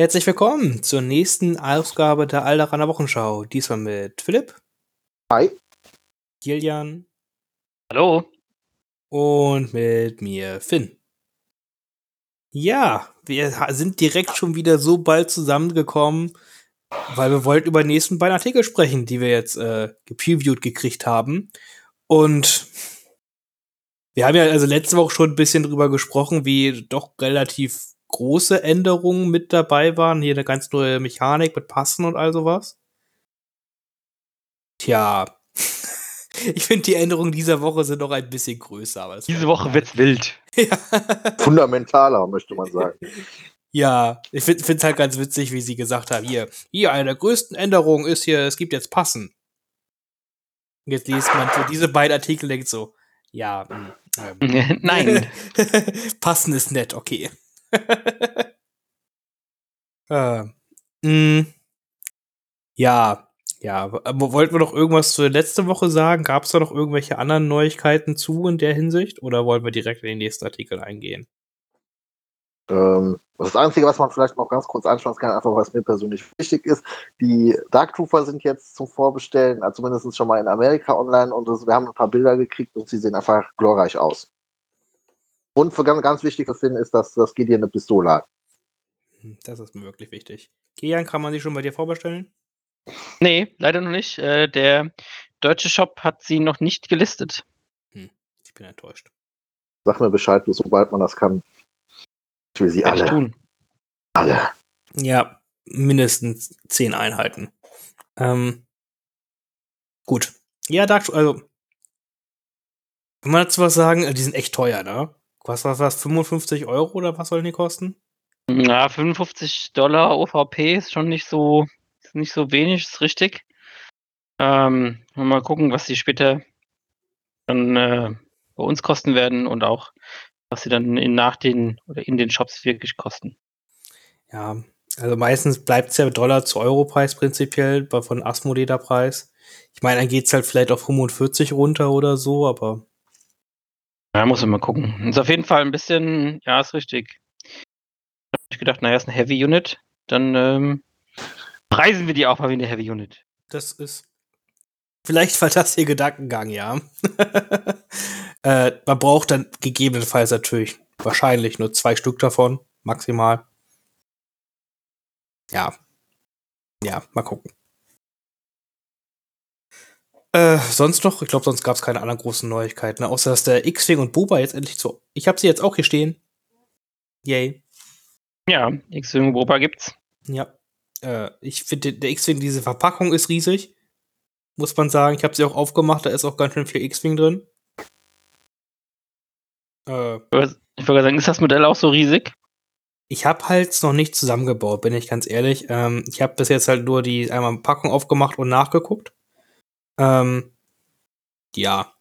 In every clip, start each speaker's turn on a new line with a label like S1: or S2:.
S1: Herzlich willkommen zur nächsten Ausgabe der Alderaner Wochenschau. Diesmal mit Philipp.
S2: Hi.
S1: Kilian.
S3: Hallo.
S1: Und mit mir, Finn. Ja, wir sind direkt schon wieder so bald zusammengekommen, weil wir wollten über die nächsten beiden Artikel sprechen, die wir jetzt äh, gepreviewt gekriegt haben. Und wir haben ja also letzte Woche schon ein bisschen drüber gesprochen, wie doch relativ große Änderungen mit dabei waren. Hier eine ganz neue Mechanik mit Passen und all sowas. Tja, ich finde die Änderungen dieser Woche sind noch ein bisschen größer. Aber
S3: Diese Woche wird's wild.
S1: ja.
S2: Fundamentaler, möchte man sagen.
S1: Ja, ich finde es halt ganz witzig, wie sie gesagt haben, hier, hier, eine der größten Änderungen ist hier, es gibt jetzt Passen. Und jetzt liest man so diese beiden Artikel denkt so, ja, mh, ähm,
S3: Nein.
S1: Passen ist nett, okay. äh, mh, ja, ja, aber wollten wir noch irgendwas zur letzten Woche sagen? Gab es da noch irgendwelche anderen Neuigkeiten zu in der Hinsicht? Oder wollen wir direkt in den nächsten Artikel eingehen?
S2: Ähm, das Einzige, was man vielleicht noch ganz kurz anschauen kann, einfach was mir persönlich wichtig ist, die Dark Trooper sind jetzt zum Vorbestellen, also zumindest schon mal in Amerika online und das, wir haben ein paar Bilder gekriegt und sie sehen einfach glorreich aus. Und für ganz, ganz wichtig zu finden ist, dass das Gideon eine Pistole hat.
S1: Hm, Das ist mir wirklich wichtig. Kian, kann man sie schon bei dir vorbestellen?
S3: Nee, leider noch nicht. Äh, der deutsche Shop hat sie noch nicht gelistet.
S1: Ich bin enttäuscht.
S2: Sag mir Bescheid, sobald man das kann. Ich will sie
S3: ich
S2: alle.
S3: tun.
S2: Alle.
S1: Ja, mindestens zehn Einheiten. Ähm, gut. Ja, Dark, also, kann man dazu was sagen? Äh, Die sind echt teuer, ne? Was was was? 55 Euro oder was sollen die kosten?
S3: Ja, 55 Dollar OVP ist schon nicht so, nicht so wenig, ist richtig. Ähm, mal gucken, was sie später dann äh, bei uns kosten werden und auch, was sie dann in, nach den oder in den Shops wirklich kosten.
S1: Ja, also meistens bleibt es ja Dollar zu Euro-Preis prinzipiell, von Asmodee-Preis. Ich meine, dann geht's halt vielleicht auf 45 runter oder so, aber
S3: Ja, muss man mal gucken. Ist auf jeden Fall ein bisschen, ja, ist richtig. Hab ich gedacht, naja, ist eine Heavy Unit. Dann ähm, preisen wir die auch mal wie eine Heavy Unit.
S1: das ist. Vielleicht war das ihr Gedankengang, ja. äh, man braucht dann gegebenenfalls natürlich wahrscheinlich nur zwei Stück davon, maximal. Ja. Ja, mal gucken. Äh, sonst noch? Ich glaube, sonst gab es keine anderen großen Neuigkeiten, ne? außer dass der X-Wing und Boba jetzt endlich zu. Ich habe sie jetzt auch hier stehen. Yay.
S3: Ja, X-Wing Europa gibt's.
S1: Ja. Äh, ich finde, der X-Wing, diese Verpackung ist riesig. Muss man sagen. Ich habe sie auch aufgemacht, da ist auch ganz schön viel X-Wing drin. Äh,
S3: Ich wollte gerade sagen, ist das Modell auch so riesig?
S1: ich habe halt noch nicht zusammengebaut, bin ich ganz ehrlich. Ähm, ich habe bis jetzt halt nur die einmal Packung aufgemacht und nachgeguckt. Ähm, ja.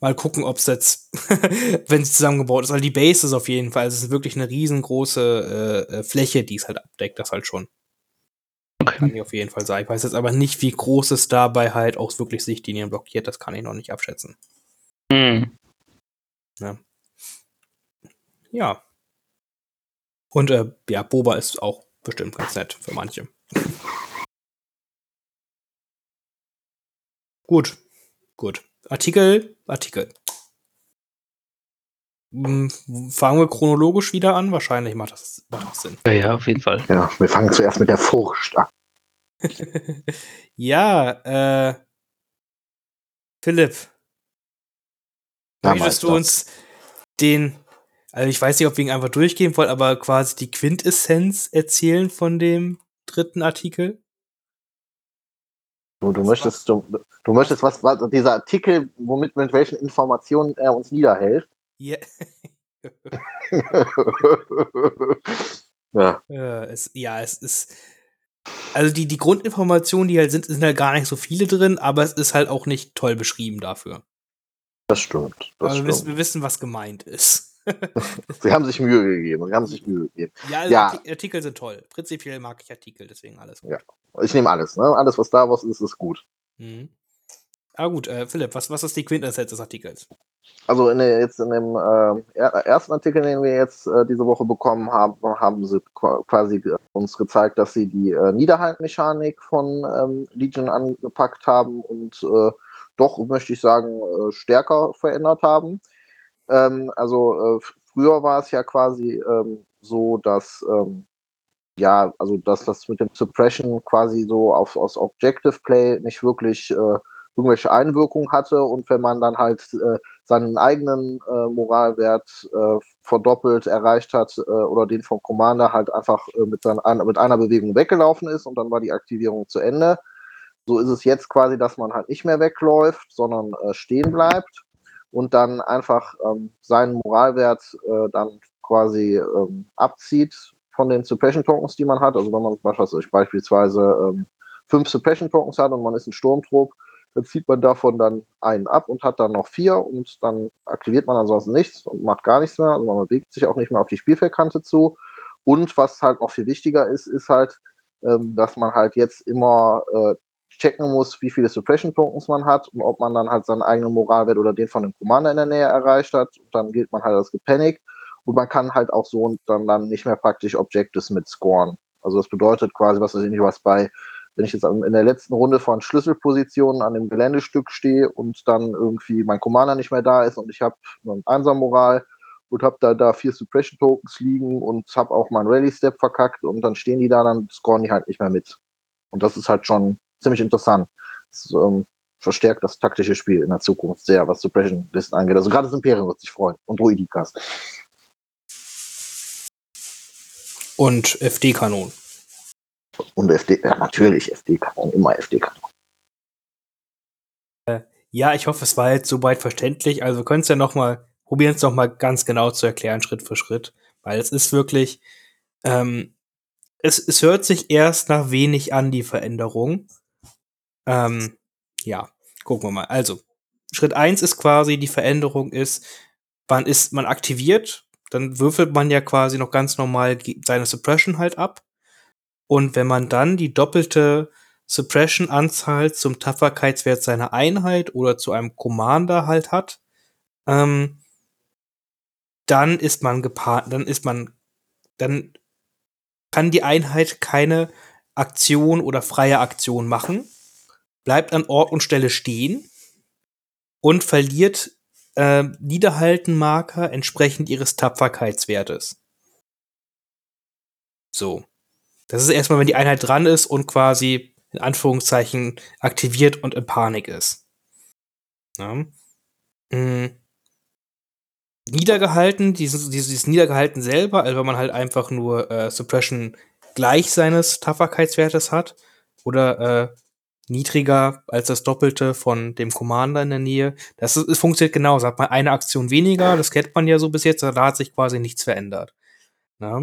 S1: Mal gucken, ob es jetzt, wenn es zusammengebaut ist, weil die Base ist auf jeden Fall, also es ist wirklich eine riesengroße äh, äh, Fläche, die es halt abdeckt, das halt schon. Kann
S3: Okay.
S1: ich auf jeden Fall sagen. Ich weiß jetzt aber nicht, wie groß es dabei halt auch wirklich Sichtlinien blockiert, das kann ich noch nicht abschätzen.
S3: Hm.
S1: Ja. Und äh, ja, Boba ist auch bestimmt ganz nett für manche. Gut, gut. Artikel, Artikel. Hm, Fangen wir chronologisch wieder an? Wahrscheinlich macht das, macht das Sinn.
S3: Ja, ja, auf jeden Fall.
S2: Ja, wir fangen zuerst mit der Furcht an.
S1: ja, äh. Philipp. Möchtest du uns den, also ich weiß nicht, ob wir ihn einfach durchgehen wollen, aber quasi die Quintessenz erzählen von dem dritten Artikel?
S2: Du, du möchtest, du, du möchtest was, was, dieser Artikel, womit, mit welchen Informationen er uns niederhält.
S1: Ja,
S2: ja,
S1: äh, es, ja, es ist. Also die, die Grundinformationen, die halt sind, sind halt gar nicht so viele drin, aber es ist halt auch nicht toll beschrieben dafür.
S2: das stimmt. Das
S1: aber wir wissen,
S2: stimmt.
S1: wir wissen, was gemeint ist.
S2: Sie haben sich Mühe gegeben. Sie haben sich Mühe gegeben.
S1: ja, also
S2: Ja.
S1: Arti- Artikel sind toll. Prinzipiell mag ich Artikel, deswegen alles.
S2: Ja. Ich nehme alles, ne? Alles, was da was ist, ist gut.
S1: Mhm. Aber gut, äh, Philipp, was, was ist die Quintessenz des Artikels?
S2: also in der, jetzt in dem äh, ersten Artikel, den wir jetzt äh, diese Woche bekommen haben, haben sie quasi uns gezeigt, dass sie die äh, Niederhaltmechanik von ähm, Legion angepackt haben und äh, doch, möchte ich sagen, äh, stärker verändert haben. Ähm, also äh, früher war es ja quasi ähm, so, dass ähm, ja, also dass das mit dem Suppression quasi so auf, aus Objective Play nicht wirklich äh, irgendwelche Einwirkungen hatte und wenn man dann halt äh, seinen eigenen äh, Moralwert äh, verdoppelt erreicht hat äh, oder den vom Commander halt einfach äh, mit, seinen, mit einer Bewegung weggelaufen ist und dann war die Aktivierung zu Ende. So ist es jetzt quasi, dass man halt nicht mehr wegläuft, sondern stehen bleibt und dann einfach ähm, seinen Moralwert dann quasi ähm, abzieht von den Suppression Tokens, die man hat. Also wenn man beispielsweise ähm, fünf Suppression Tokens hat und man ist ein Sturmtrupp, dann zieht man davon dann einen ab und hat dann noch vier und dann aktiviert man ansonsten nichts und macht gar nichts mehr. Also man bewegt sich auch nicht mehr auf die Spielfeldkante zu. Und was halt noch viel wichtiger ist, ist halt, ähm, dass man halt jetzt immer äh, checken muss, wie viele Suppression Tokens man hat und ob man dann halt seinen eigenen Moralwert oder den von dem Commander in der Nähe erreicht hat. Und dann gilt man halt als gepanikt und man kann halt auch so dann, dann nicht mehr praktisch Objectives mit scoren. Also das bedeutet quasi, was weiß ich nicht, was bei wenn ich jetzt in der letzten Runde von Schlüsselpositionen an dem Geländestück stehe und dann irgendwie mein Commander nicht mehr da ist und ich habe einen Einser-Moral und habe da, da vier Suppression Tokens liegen und habe auch meinen Rally Step verkackt und dann stehen die da, dann scoren die halt nicht mehr mit. Und das ist halt schon ziemlich interessant. Das ähm, verstärkt das taktische Spiel in der Zukunft sehr, was Suppression Listen angeht. Also gerade das Imperium wird sich freuen und Druidikas.
S1: Und FD-Kanonen.
S2: Und FD, ja, natürlich FD-Kanon, immer FD-Kanon.
S1: Äh, ja, ich hoffe, es war jetzt soweit verständlich. Also wir können es ja noch mal, probieren es noch mal ganz genau zu erklären, Schritt für Schritt. Weil es ist wirklich, ähm, es, es hört sich erst nach wenig an, die Veränderung. Ähm, ja, gucken wir mal. Also, Schritt eins ist quasi, die Veränderung ist, man ist, man aktiviert, dann würfelt man ja quasi noch ganz normal seine Suppression halt ab. Und wenn man dann die doppelte Suppression-Anzahl zum Tapferkeitswert seiner Einheit oder zu einem Commander halt hat, ähm, dann ist man gepaart, dann ist man, dann kann die Einheit keine Aktion oder freie Aktion machen, bleibt an Ort und Stelle stehen und verliert äh, Niederhaltenmarker entsprechend ihres Tapferkeitswertes. So. Das ist erstmal, wenn die Einheit dran ist und quasi in Anführungszeichen aktiviert und in Panik ist. Ja. Mhm. Niedergehalten, dieses, dieses Niedergehalten selber, also wenn man halt einfach nur äh, Suppression gleich seines Tapferkeitswertes hat oder äh, niedriger als das Doppelte von dem Commander in der Nähe. Das, ist, das funktioniert genauso. Hat man eine Aktion weniger, das kennt man ja so bis jetzt, da hat sich quasi nichts verändert. Ja.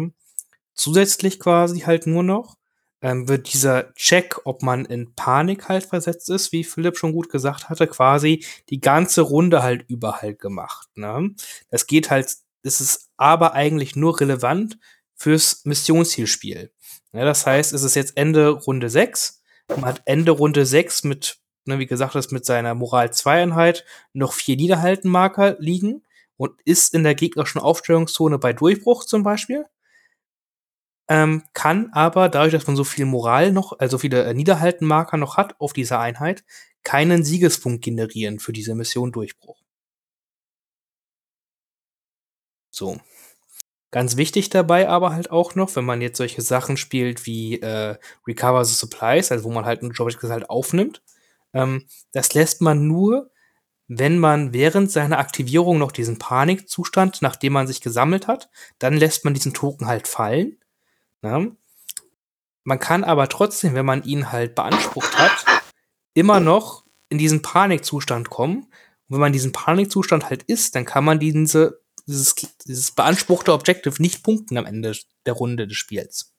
S1: Zusätzlich quasi halt nur noch ähm, wird dieser Check, ob man in Panik halt versetzt ist, wie Philipp schon gut gesagt hatte, quasi die ganze Runde halt über halt gemacht. Ne? Das geht halt, das ist aber eigentlich nur relevant fürs Missionszielspiel. Ja, das heißt, es ist jetzt Ende Runde 6. Man hat Ende Runde 6 mit, ne, wie gesagt, das mit seiner Moral 2 Einheit noch vier Niederhaltenmarker liegen und ist in der gegnerischen Aufstellungszone bei Durchbruch zum Beispiel ähm, kann aber dadurch, dass man so viel Moral noch, also viele äh, Niederhaltenmarker noch hat auf dieser Einheit, keinen Siegespunkt generieren für diese Mission Durchbruch. So. Ganz wichtig dabei aber halt auch noch, wenn man jetzt solche Sachen spielt wie äh, Recover the Supplies, also wo man halt ein Objective halt aufnimmt, ähm, das lässt man nur, wenn man während seiner Aktivierung noch diesen Panikzustand, nachdem man sich gesammelt hat, dann lässt man diesen Token halt fallen Ne? Man kann aber trotzdem, wenn man ihn halt beansprucht hat, immer noch in diesen Panikzustand kommen. Und wenn man diesen Panikzustand halt ist, dann kann man diese, dieses, dieses beanspruchte Objective nicht punkten am Ende der Runde des Spiels.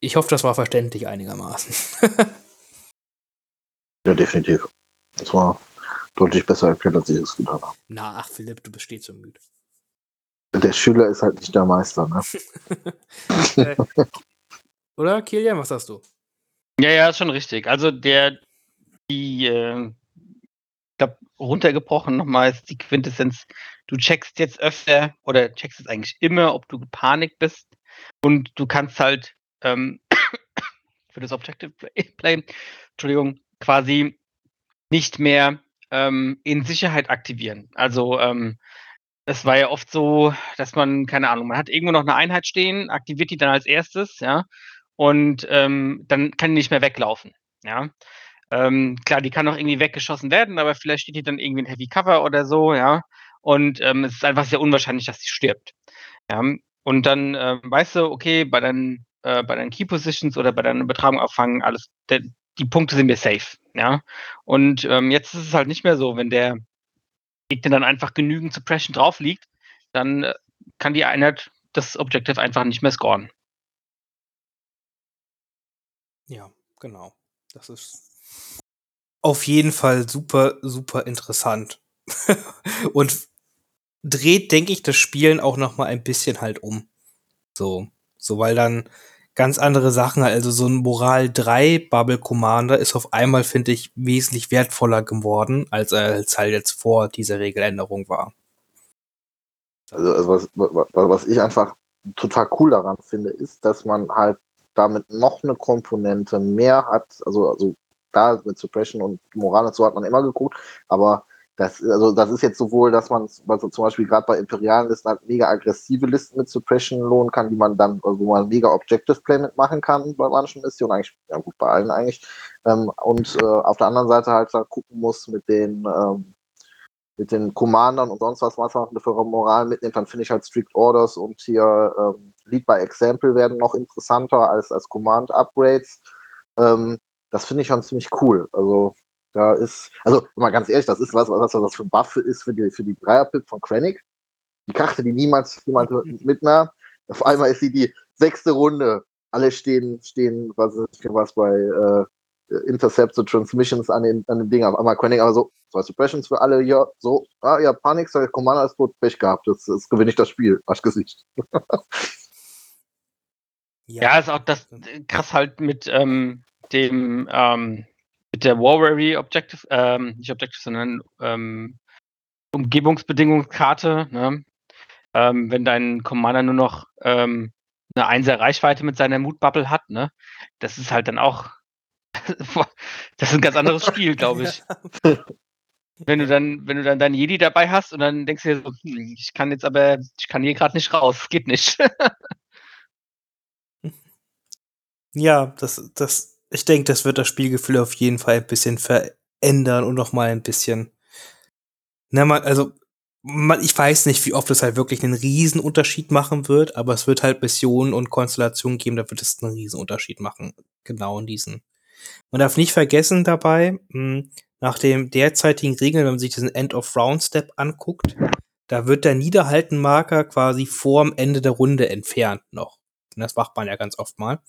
S1: Ich hoffe, das war verständlich einigermaßen.
S2: ja, definitiv. Das war deutlich besser erklärt, als ich es getan habe.
S1: Na, ach Philipp, du bist stets so müde.
S2: Der Schüler ist halt nicht der Meister, ne?
S1: Äh, oder, Kilian, was sagst du?
S3: Ja, ja, ist schon richtig. Also der, die, äh, glaube, runtergebrochen nochmal ist die Quintessenz. Du checkst jetzt öfter oder checkst es eigentlich immer, ob du gepanikt bist. Und du kannst halt ähm, für das Objective Play, Play, Entschuldigung, quasi nicht mehr ähm, in Sicherheit aktivieren. Also ähm, es war ja oft so, dass man, keine Ahnung, man hat irgendwo noch eine Einheit stehen, aktiviert die dann als erstes, ja, und ähm, dann kann die nicht mehr weglaufen, ja. Ähm, klar, die kann auch irgendwie weggeschossen werden, aber vielleicht steht die dann irgendwie in Heavy Cover oder so, ja. Und ähm, es ist einfach sehr unwahrscheinlich, dass sie stirbt. Ja. Und dann äh, weißt du, okay, bei deinen, äh, bei deinen Key Positions oder bei deiner Übertragung auffangen, alles, der, die Punkte sind mir safe, ja. Und ähm, jetzt ist es halt nicht mehr so, wenn der Gegner dann einfach genügend Suppression drauf liegt, dann äh, kann die Einheit das Objective einfach nicht mehr scoren.
S1: Ja, genau. Das ist auf jeden Fall super, super interessant. und dreht, denke ich, das Spielen auch noch mal ein bisschen halt um. So, so weil dann ganz andere Sachen, also so ein Moral 3 Bubble Commander ist auf einmal, finde ich, wesentlich wertvoller geworden, als er als halt jetzt vor dieser Regeländerung war.
S2: Also, also was, was ich einfach total cool daran finde, ist, dass man halt damit noch eine Komponente mehr hat, also, also da mit Suppression und Moral so hat man immer geguckt, aber das, also das ist jetzt sowohl, dass man also zum Beispiel gerade bei imperialen Listen halt mega aggressive Listen mit Suppression lohnen kann, die man dann, also wo man mega Objective Play mitmachen kann bei manchen Missionen, eigentlich, ja gut, bei allen eigentlich. Ähm, und äh, auf der anderen Seite halt da gucken muss mit den ähm, mit den Commandern und sonst was, was man für Moral mitnimmt, dann finde ich halt Strict Orders und hier ähm, Lead by Example werden noch interessanter als, als Command-Upgrades. Ähm, das finde ich schon ziemlich cool. Also da ist, also mal ganz ehrlich, das ist was, was das für ein Buff ist für die, für die Dreierpip von Krennic. Die Karte, die niemals jemand mitnahm. Auf einmal ist sie die sechste Runde. Alle stehen, stehen, was ist was bei äh, Intercepts und Transmissions an, den, an dem Ding. Auf einmal Krennic aber so, zwei Suppressions für alle, ja, so, ah, ja, Panik, der Commander ist tot, Pech gehabt, jetzt, jetzt gewinne ich das Spiel, Arschgesicht.
S3: ja, ja, ist auch das krass halt mit ähm, dem, ähm, mit der Warweary Objective, ähm, nicht Objective, sondern ähm, Umgebungsbedingungskarte, ne? ähm, wenn dein Commander nur noch ähm, eine Einser Reichweite mit seiner Moodbubble hat, ne? Das ist halt dann auch, das ist ein ganz anderes Spiel, glaube ich. Wenn du dann, wenn du dann deinen Jedi dabei hast und dann denkst du dir so, hm, ich kann jetzt aber, ich kann hier gerade nicht raus, geht nicht.
S1: ja, das, das ich denke, das wird das Spielgefühl auf jeden Fall ein bisschen verändern und noch mal ein bisschen. Na, man, also, man, ich weiß nicht, wie oft es halt wirklich einen Riesenunterschied machen wird, aber es wird halt Missionen und Konstellationen geben, da wird es einen Riesenunterschied machen. Genau in diesen. Man darf nicht vergessen dabei, hm, nach dem derzeitigen Regeln, wenn man sich diesen End-of-Round-Step anguckt, da wird der Niederhaltenmarker quasi vorm Ende der Runde entfernt noch. das macht man ja ganz oft mal.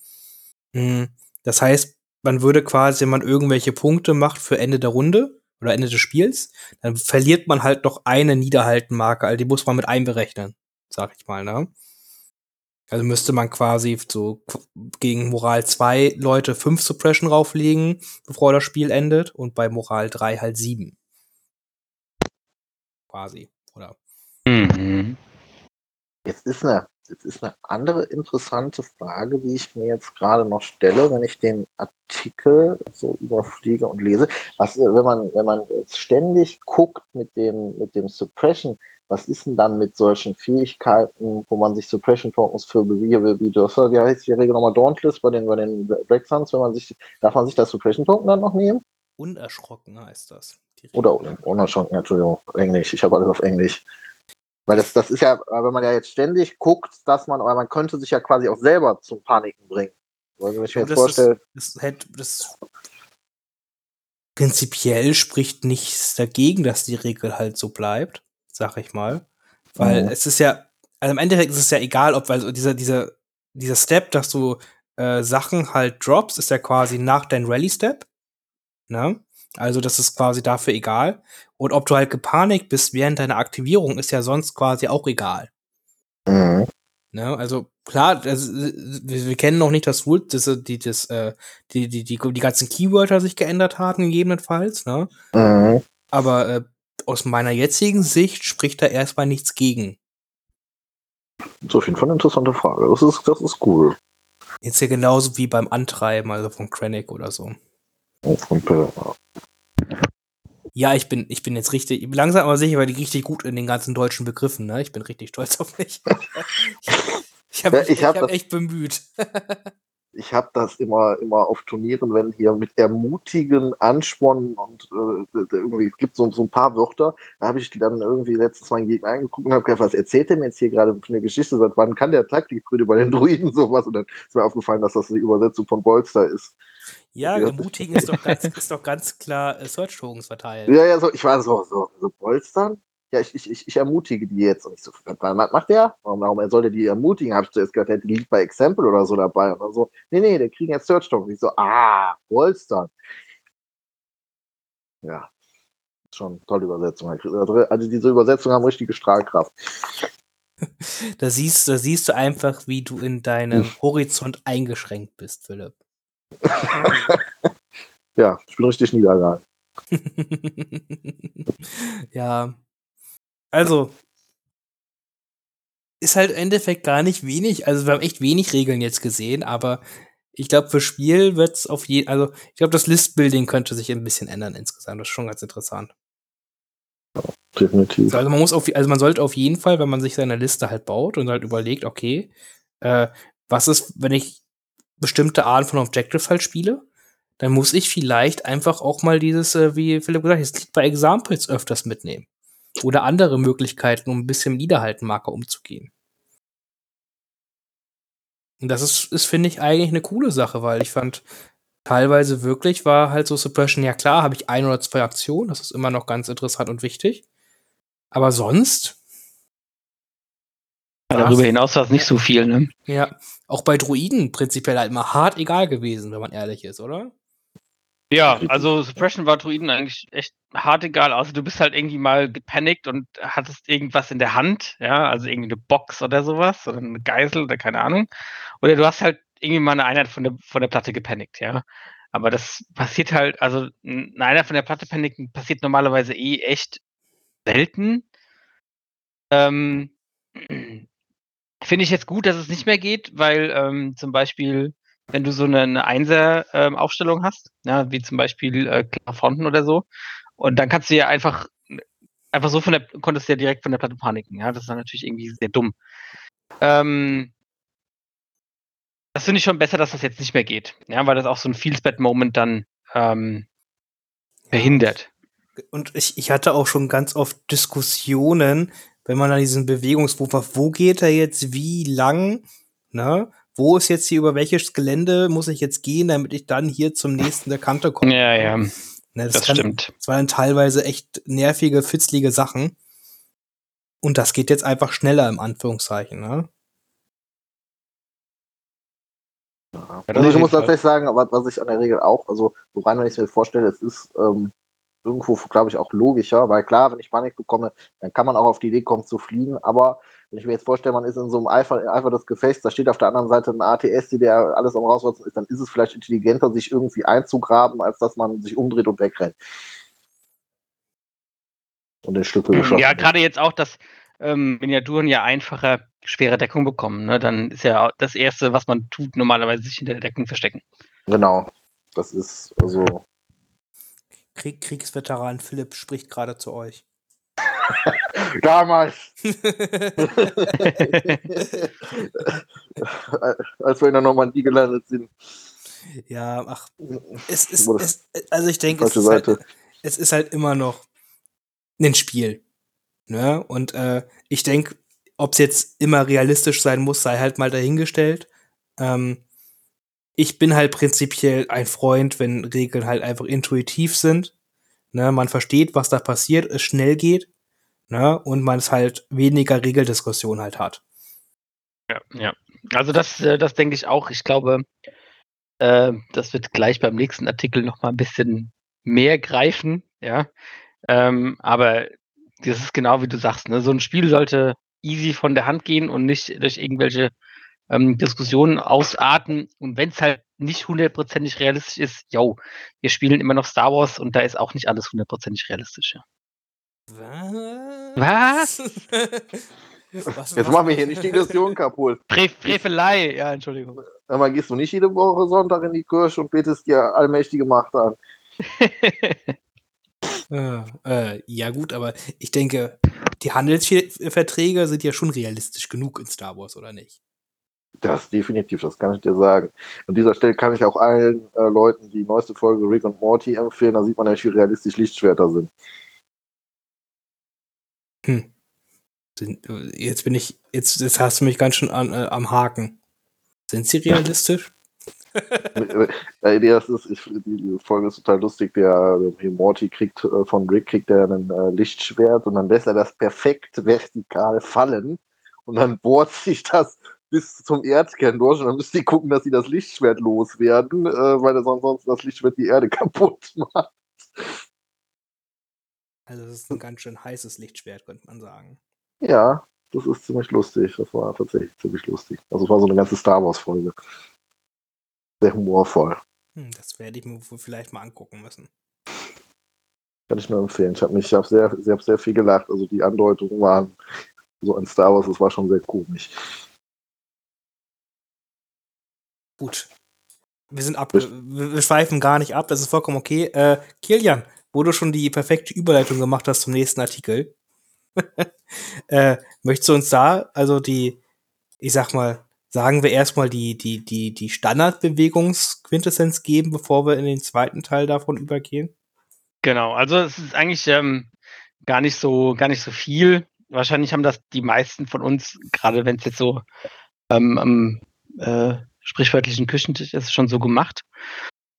S1: Hm, das heißt, man würde quasi, wenn man irgendwelche Punkte macht für Ende der Runde oder Ende des Spiels, dann verliert man halt noch eine Niederhaltenmarke, also die muss man mit einberechnen, sag ich mal, ne? Also müsste man quasi so gegen Moral 2 Leute 5 Suppression rauflegen, bevor das Spiel endet, und bei Moral 3 halt 7. Quasi, oder? Mhm.
S2: Jetzt ist eine Jetzt ist eine andere interessante Frage, die ich mir jetzt gerade noch stelle, wenn ich den Artikel so überfliege und lese. Was, wenn man, wenn man jetzt ständig guckt mit dem, mit dem Suppression, was ist denn dann mit solchen Fähigkeiten, wo man sich Suppression Tokens für bewege, wie Dörfer, wie heißt die Regel nochmal Dauntless bei den, bei den Black Suns, wenn man sich, darf man sich das Suppression Token dann noch nehmen?
S1: Unerschrocken heißt das.
S2: Oder unerschrocken, Entschuldigung, Englisch, ich habe alles auf Englisch. Weil das, das ist ja, wenn man ja jetzt ständig guckt, dass man, aber man könnte sich ja quasi auch selber zum Paniken bringen. Wenn ich mir jetzt vorstelle.
S1: Das, das, das, prinzipiell spricht nichts dagegen, dass die Regel halt so bleibt, sag ich mal. Weil mhm. es ist ja, also im Endeffekt ist es ja egal, ob, also dieser, dieser, dieser Step, dass du äh, Sachen halt drops, ist ja quasi nach deinem Rally-Step. Ne? Also das ist quasi dafür egal. Und ob du halt gepanikt bist während deiner Aktivierung, ist ja sonst quasi auch egal. Mhm. Ne? Also klar, das, wir, wir, kennen noch nicht das Rule, das, die, das, äh, die, die, die, die ganzen Keywörter sich geändert haben, gegebenenfalls. Ne? Mhm. Aber äh, aus meiner jetzigen Sicht spricht da erstmal nichts gegen.
S2: Das ist auf jeden Fall eine interessante Frage. Das ist, das ist cool.
S1: Jetzt ja genauso wie beim Antreiben, also von Krennic oder so.
S2: Und,
S1: Ja, ich bin, ich bin jetzt richtig, langsam aber sicher, weil die richtig gut in den ganzen deutschen Begriffen, ne? Ich bin richtig stolz auf mich. ich habe
S2: Ja, ich hab
S1: hab echt bemüht.
S2: ich habe das immer, immer auf Turnieren, wenn hier mit ermutigen, anspornen und äh, irgendwie, es gibt so, so ein paar Wörter, da habe ich die dann irgendwie letztens meinen Gegner angeguckt und habe gedacht, was erzählt der mir jetzt hier gerade für eine Geschichte? Seit wann kann der Taktikbrüder bei den Druiden sowas? Und dann ist mir aufgefallen, dass das die Übersetzung von Bolster ist.
S1: Ja,
S2: Ja.
S1: ermutigen ist doch ganz, ist doch ganz klar äh, Search-Tokens verteilen.
S2: Ja, ja, so, ich war so, so, so Bolstern? Ja, ich, ich, ich, ich ermutige die jetzt. Und ich so, was macht der? Warum, warum soll der die ermutigen? Habe ich zuerst gehört, der liegt bei Example oder so dabei. Und dann so, nee, nee, der kriegen jetzt Search Token. Ich so, ah, Bolstern. Ja, schon tolle Übersetzung. Also diese Übersetzungen haben richtige Strahlkraft.
S1: Da siehst, da siehst du einfach, wie du in deinem
S2: Uff.
S1: Horizont eingeschränkt bist, Philipp.
S2: Ja, ich bin richtig niedergegangen.
S1: ja. Also. Ist halt im Endeffekt gar nicht wenig. Also, wir haben echt wenig Regeln jetzt gesehen, aber ich glaube, für Spiel wird es auf jeden Also, ich glaube, das Listbuilding könnte sich ein bisschen ändern insgesamt. Das ist schon ganz interessant.
S2: Definitiv.
S1: Also, man muss auf, also man sollte auf jeden Fall, wenn man sich seine Liste halt baut und halt überlegt, okay, äh, was ist, wenn ich bestimmte Arten von Objectives halt spiele, dann muss ich vielleicht einfach auch mal dieses, äh, wie Philipp gesagt hat, das Lied bei Examples öfters mitnehmen. Oder andere Möglichkeiten, um ein bisschen Niederhaltenmarker umzugehen. Und das ist, ist finde ich, eigentlich eine coole Sache, weil ich fand, teilweise wirklich war halt so Suppression, ja klar, habe ich ein oder zwei Aktionen, das ist immer noch ganz interessant und wichtig. Aber sonst,
S3: Darüber hinaus war es nicht so viel, ne?
S1: ja, auch bei Druiden prinzipiell halt mal hart egal gewesen, wenn man ehrlich ist, oder?
S3: Ja, also Suppression war Druiden eigentlich echt hart egal. Also du bist halt irgendwie mal gepanikt und hattest irgendwas in der Hand, ja, also irgendwie eine Box oder sowas oder eine Geisel oder keine Ahnung. Oder du hast halt irgendwie mal eine Einheit von der, von der Platte gepanikt, ja. Aber das passiert halt, also eine Einheit von der Platte paniken passiert normalerweise eh echt selten. Ähm, Finde ich jetzt gut, dass es nicht mehr geht, weil ähm, zum Beispiel wenn du so eine, eine Einser-Aufstellung hast, ja, wie zum Beispiel äh, Fronten oder so, und dann kannst du ja einfach, einfach so von der, konntest du ja direkt von der Platte paniken, ja, das ist dann natürlich irgendwie sehr dumm. Ähm, das finde ich schon besser, dass das jetzt nicht mehr geht, ja, weil das auch so ein Feels-Bad-Moment dann ähm, verhindert.
S1: Und ich, ich hatte auch schon ganz oft Diskussionen, wenn man an diesen Bewegungswurf hat, wo geht er jetzt wie lang, ne? Wo ist jetzt hier, über welches Gelände muss ich jetzt gehen, damit ich dann hier zum nächsten der Kante komme?
S3: Ja, ja,
S1: Ne, das,
S3: das
S1: kann,
S3: stimmt.
S1: Das waren teilweise echt nervige, fitzlige Sachen. Und das geht jetzt einfach schneller, im Anführungszeichen, ne?
S2: Ja. Also
S3: auf
S2: ich muss
S3: Fall.
S2: tatsächlich sagen, was, was ich an der Regel auch, also so rein, wenn ich mir vorstelle, es ist ähm, irgendwo, glaube ich, auch logischer, weil klar, wenn ich Panik bekomme, dann kann man auch auf die Idee kommen zu fliehen, aber wenn ich mir jetzt vorstelle, man ist in so einem Eifer, Eifer des Gefechts, da steht auf der anderen Seite ein ATS, die der alles am rausrotzen ist, dann ist es vielleicht intelligenter, sich irgendwie einzugraben, als dass man sich umdreht und wegrennt. Und den Stücke geschossen.
S3: Ja, gerade jetzt auch, dass ähm, Miniaturen ja einfacher schwere Deckung bekommen, ne? dann ist ja das Erste, was man tut, normalerweise sich hinter der Deckung verstecken.
S2: Genau. Das ist also.
S1: Krieg, Kriegsveteran Philipp spricht gerade zu euch.
S2: Damals, als wir in der Normandie gelandet sind.
S1: ja, ach, es ist, es, also ich denke, es ist, halt, es ist halt immer noch ein Spiel. Ne? Und äh, ich denke, ob es jetzt immer realistisch sein muss, sei halt mal dahingestellt. Ähm, ich bin halt prinzipiell ein Freund, wenn Regeln halt einfach intuitiv sind. Ne? Man versteht, was da passiert, es schnell geht. Ne? Und man es halt weniger Regeldiskussion halt hat.
S3: Ja, ja. Also das, äh, das denke ich auch. Ich glaube, äh, das wird gleich beim nächsten Artikel noch mal ein bisschen mehr greifen, ja. Ähm, aber das ist genau wie du sagst, ne? So ein Spiel sollte easy von der Hand gehen und nicht durch irgendwelche ähm, Diskussionen ausarten. Und wenn es halt nicht hundertprozentig realistisch ist, yo, wir spielen immer noch Star Wars und da ist auch nicht alles hundertprozentig realistisch. Ja.
S1: Was?
S3: Was?
S2: Jetzt machen wir hier nicht die Illusion kaputt.
S3: Pre Frevelei, ja, Entschuldigung.
S2: Aber gehst du nicht jede Woche Sonntag in die Kirche und betest dir allmächtige Macht an.
S1: äh, äh, ja, gut, aber ich denke, die Handelsverträge sind ja schon realistisch genug in Star Wars, oder nicht?
S2: Das definitiv, das kann ich dir sagen. An dieser Stelle kann ich auch allen äh, Leuten die neueste Folge Rick und Morty empfehlen. Da sieht man nämlich, wie realistisch Lichtschwerter sind.
S1: Hm. Jetzt bin ich, jetzt, jetzt hast du mich ganz schön an, äh, am Haken. Sind sie realistisch?
S2: äh, das ist, ich, die Folge ist total lustig. Der, der Morty kriegt äh, von Rick kriegt er ein äh, Lichtschwert und dann lässt er das perfekt vertikal fallen und dann bohrt sich das bis zum Erdkern durch und dann müssen die gucken, dass sie das Lichtschwert loswerden, äh, weil sonst das Lichtschwert die Erde kaputt macht.
S1: Also das ist ein ganz schön heißes Lichtschwert, könnte man sagen.
S2: Ja, das ist ziemlich lustig. Das war tatsächlich ziemlich lustig. Also es war so eine ganze Star Wars-Folge. Sehr humorvoll.
S1: Hm, das werde ich mir vielleicht mal angucken müssen.
S2: Kann ich nur empfehlen. Ich habe mich, ich habe sehr, sehr, sehr viel gelacht. Also die Andeutungen waren so an Star Wars, das war schon sehr komisch.
S1: Gut. Wir sind ab, wir schweifen gar nicht ab, das ist vollkommen okay. Äh, Kilian, wo du schon die perfekte Überleitung gemacht hast zum nächsten Artikel, äh, möchtest du uns da, also die, ich sag mal, sagen wir erstmal die, die, die, die Standardbewegungsquintessenz geben, bevor wir in den zweiten Teil davon übergehen?
S3: Genau, also es ist eigentlich ähm, gar nicht so, gar nicht so viel. Wahrscheinlich haben das die meisten von uns, gerade wenn es jetzt so ähm, am äh, sprichwörtlichen Küchentisch ist, schon so gemacht.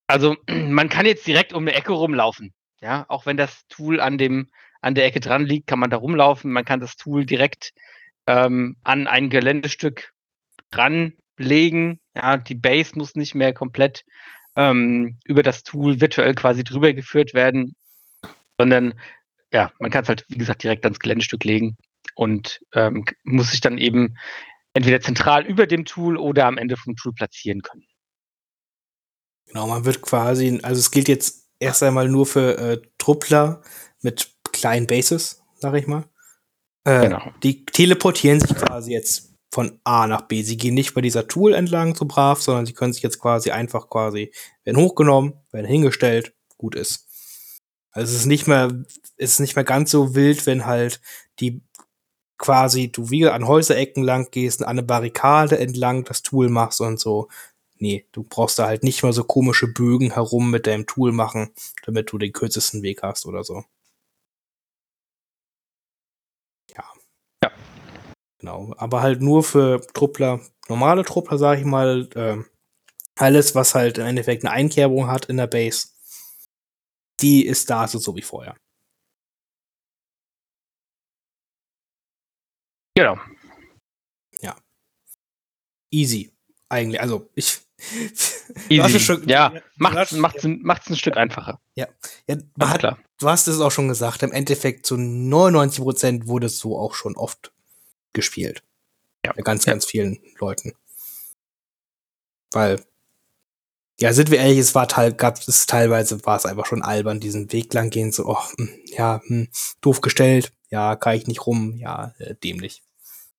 S3: Also man kann jetzt direkt um eine Ecke rumlaufen. Ja, auch wenn das Tool an dem an der Ecke dran liegt, kann man da rumlaufen. Man kann das Tool direkt ähm, an ein Geländestück ranlegen. Ja, die Base muss nicht mehr komplett ähm, über das Tool virtuell quasi drüber geführt werden, sondern ja, man kann es halt, wie gesagt, direkt ans Geländestück legen und ähm, muss sich dann eben entweder zentral über dem Tool oder am Ende vom Tool platzieren können.
S1: Genau, man wird quasi, also es gilt jetzt erst einmal nur für äh, Truppler mit kleinen Bases, sag ich mal. Äh, genau. Die teleportieren sich quasi jetzt von A nach B. Sie gehen nicht bei dieser Tool entlang so brav, sondern sie können sich jetzt quasi einfach quasi, werden hochgenommen, werden hingestellt, gut ist. Also es ist nicht mehr, es ist nicht mehr ganz so wild, wenn halt die quasi du wie an Häuserecken lang gehst, an eine Barrikade entlang das Tool machst und so. Nee, du brauchst da halt nicht mal so komische Bögen herum mit deinem Tool machen, damit du den kürzesten Weg hast oder so. Ja. Ja. Genau, aber halt nur für Truppler, normale Truppler, sag ich mal, äh, alles, was halt im Endeffekt eine Einkerbung hat in der Base, die ist da so wie vorher.
S3: Genau.
S1: Ja. Easy, eigentlich. Also, ich.
S3: Easy. Schon, ja, macht's, macht's, ja. macht's ein Stück einfacher.
S1: Ja. ja hat, klar. Du hast es auch schon gesagt, im Endeffekt zu 99 Prozent wurde es so auch schon oft gespielt. Ja. Bei ganz, ja. ganz vielen Leuten. Weil, ja, sind wir ehrlich, es war teil, gab es teilweise war es einfach schon albern, diesen Weg lang gehen, so, oh, hm, ja, hm, doof gestellt, ja, kann ich nicht rum, ja, äh, dämlich.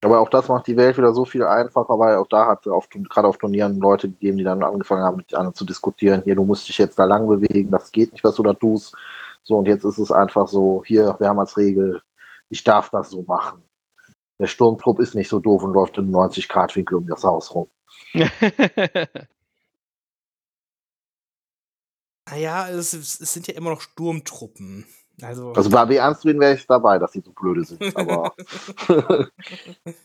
S2: Aber auch das macht die Welt wieder so viel einfacher, weil auch da hat es gerade auf Turnieren Leute gegeben, die dann angefangen haben, mit anderen zu diskutieren. Hier, du musst dich jetzt da lang bewegen, das geht nicht, was du da tust. So, und jetzt ist es einfach so, hier, wir haben als Regel, ich darf das so machen. Der Sturmtrupp ist nicht so doof und läuft in 90 Grad Winkel um das Haus rum.
S1: naja, es, es sind ja immer noch Sturmtruppen. Also,
S2: also bei Beernstrin wäre ich dabei, dass sie so blöde sind. Aber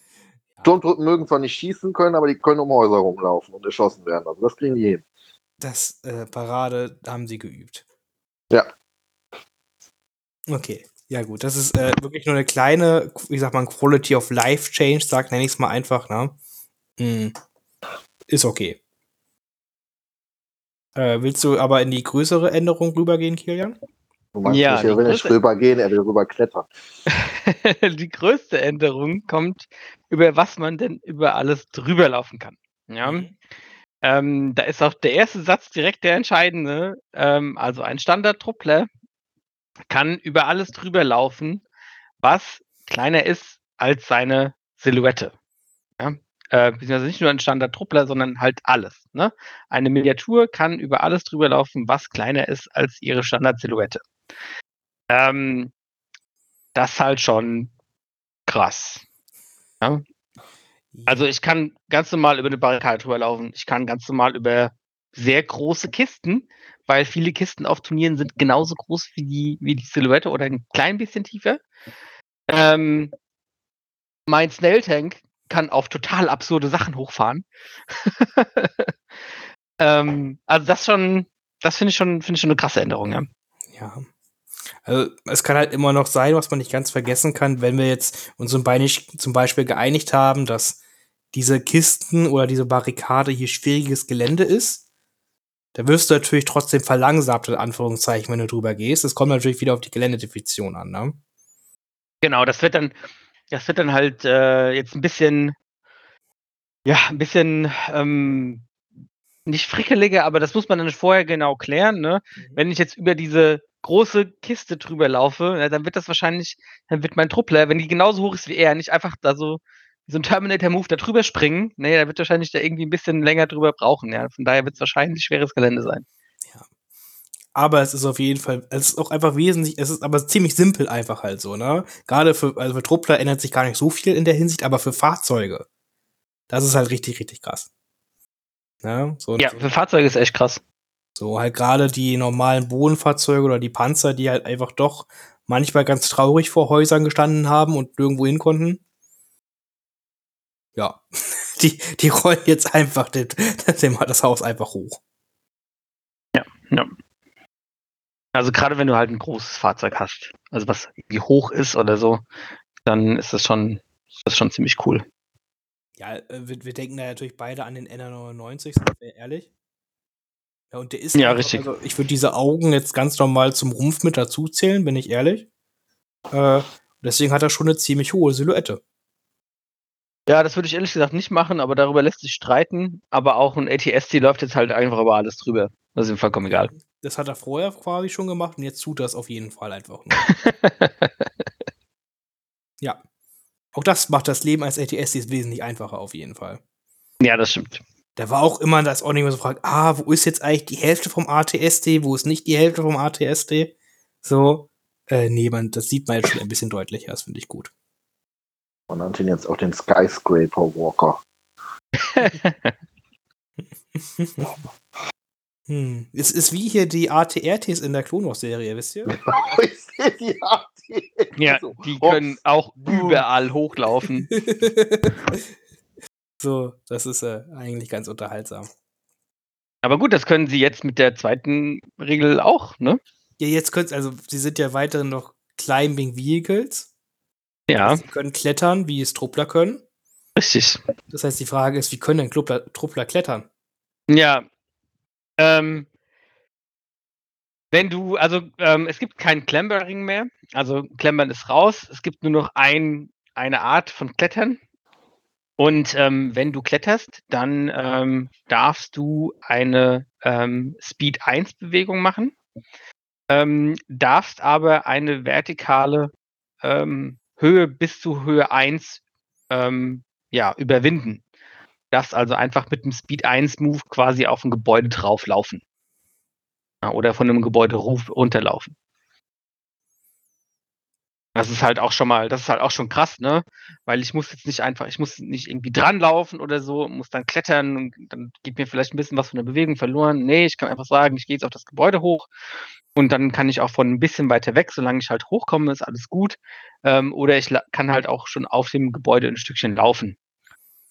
S2: Sturmtruppen mögen zwar nicht schießen können, aber die können um Häuser rumlaufen und erschossen werden. Also das kriegen die hin.
S1: Das äh, Parade haben sie geübt.
S2: Ja.
S1: Okay. Ja gut, das ist äh, wirklich nur eine kleine, wie sagt man, Quality of Life Change, sagt, nenne ich es mal einfach, ne? Hm. Ist okay. Äh, willst du aber in die größere Änderung rübergehen, Kilian?
S2: Du meinst ja, nicht, er will nicht rübergehen, er will rüber klettern.
S3: die größte Änderung kommt, über was man denn über alles drüber laufen kann. Ja. Mhm. Ähm, da ist auch der erste Satz direkt der entscheidende. Ähm, also ein Standard-Truppler kann über alles drüber laufen, was kleiner ist als seine Silhouette. Ja? Äh, beziehungsweise nicht nur ein Standard-Truppler, sondern halt alles. Ne? Eine Miniatur kann über alles drüber laufen, was kleiner ist als ihre Standard-Silhouette. Ähm, das ist halt schon krass. Ja? Also ich kann ganz normal über eine Barrikade drüber laufen. Ich kann ganz normal über sehr große Kisten, weil viele Kisten auf Turnieren sind genauso groß wie die, wie die Silhouette oder ein klein bisschen tiefer. Ähm, mein Snail Tank kann auf total absurde Sachen hochfahren. ähm, also das schon, das finde ich schon, finde ich schon eine krasse Änderung, ja.
S1: Ja. Also es kann halt immer noch sein, was man nicht ganz vergessen kann, wenn wir jetzt uns zum Beispiel geeinigt haben, dass diese Kisten oder diese Barrikade hier schwieriges Gelände ist. Da wirst du natürlich trotzdem verlangsamt, in Anführungszeichen, wenn du drüber gehst. Es kommt natürlich wieder auf die Geländedefinition an, ne?
S3: Genau, das wird dann, das wird dann halt äh, jetzt ein bisschen, ja, ein bisschen ähm, nicht frickeliger, aber das muss man dann vorher genau klären. Ne? Mhm. Wenn ich jetzt über diese große Kiste drüber laufe, ja, dann wird das wahrscheinlich, dann wird mein Truppler, wenn die genauso hoch ist wie er, nicht einfach da so so ein Terminator-Move da drüber springen. Nee, da wird wahrscheinlich da irgendwie ein bisschen länger drüber brauchen. Ja, von daher wird es wahrscheinlich schweres Gelände sein. Ja.
S1: Aber es ist auf jeden Fall, es ist auch einfach wesentlich, es ist aber ziemlich simpel einfach halt so, ne? Gerade für, also für Truppler ändert sich gar nicht so viel in der Hinsicht, aber für Fahrzeuge, das ist halt richtig, richtig krass.
S3: Ja, so ja für Fahrzeuge ist echt krass.
S1: So halt gerade die normalen Bodenfahrzeuge oder die Panzer, die halt einfach doch manchmal ganz traurig vor Häusern gestanden haben und nirgendwo hin konnten ja, die, die rollen jetzt einfach den, den, das Haus einfach hoch.
S3: Ja, ja. Also gerade wenn du halt ein großes Fahrzeug hast, also was irgendwie hoch ist oder so, dann ist das schon, das schon ziemlich cool.
S1: Ja, äh, wir, wir denken da natürlich beide an den NR99, sind wir ehrlich. Ja, und der ist.
S3: Ja, einfach, richtig.
S1: Also ich würde diese Augen jetzt ganz normal zum Rumpf mit dazu zählen, bin ich ehrlich. Äh, deswegen hat er schon eine ziemlich hohe Silhouette.
S3: Ja, das würde ich ehrlich gesagt nicht machen, aber darüber lässt sich streiten. Aber auch ein ATST läuft jetzt halt einfach über alles drüber. Das ist ihm vollkommen egal.
S1: Das hat er vorher quasi schon gemacht und jetzt tut er es auf jeden Fall einfach nur. ja. Auch das macht das Leben als ATST wesentlich einfacher auf jeden Fall.
S3: Ja, das stimmt.
S1: Da war auch immer das auch nicht mehr so fragt, ah, wo ist jetzt eigentlich die Hälfte vom ATSD, wo ist nicht die Hälfte vom ATSD? So, äh, nee, man, das sieht man jetzt schon ein bisschen deutlicher, das finde ich gut.
S2: Man nannte ihn jetzt auch den Skyscraper Walker.
S1: hm. Es ist wie hier die ATRTs in der Klonos-Serie, wisst ihr?
S3: die Ja, die können auch überall hochlaufen.
S1: so, das ist äh, eigentlich ganz unterhaltsam.
S3: Aber gut, das können sie jetzt mit der zweiten Regel auch, ne?
S1: Ja, jetzt können sie, also sie sind ja weiterhin noch Climbing Vehicles.
S3: Ja.
S1: Sie können klettern, wie es Truppler können.
S3: Richtig.
S1: Das heißt, die Frage ist, wie können denn Truppler, Truppler klettern?
S3: Ja. Ähm, wenn du, also ähm, es gibt kein Clambering mehr, also Clambern ist raus. Es gibt nur noch ein, eine Art von Klettern. Und ähm, wenn du kletterst, dann ähm, darfst du eine ähm, Speed 1 Bewegung machen, ähm, darfst aber eine vertikale ähm, Höhe bis zu Höhe 1 ähm, ja, überwinden. Darfst also einfach mit dem Speed 1 Move quasi auf ein Gebäude drauflaufen. Oder von einem Gebäude runterlaufen. Das ist halt auch schon mal, das ist halt auch schon krass, ne? Weil ich muss jetzt nicht einfach, ich muss nicht irgendwie dranlaufen oder so, muss dann klettern und dann geht mir vielleicht ein bisschen was von der Bewegung verloren. Nee, ich kann einfach sagen, ich gehe jetzt auf das Gebäude hoch und dann kann ich auch von ein bisschen weiter weg, solange ich halt hochkomme, ist alles gut. Ähm, oder ich kann halt auch schon auf dem Gebäude ein Stückchen laufen.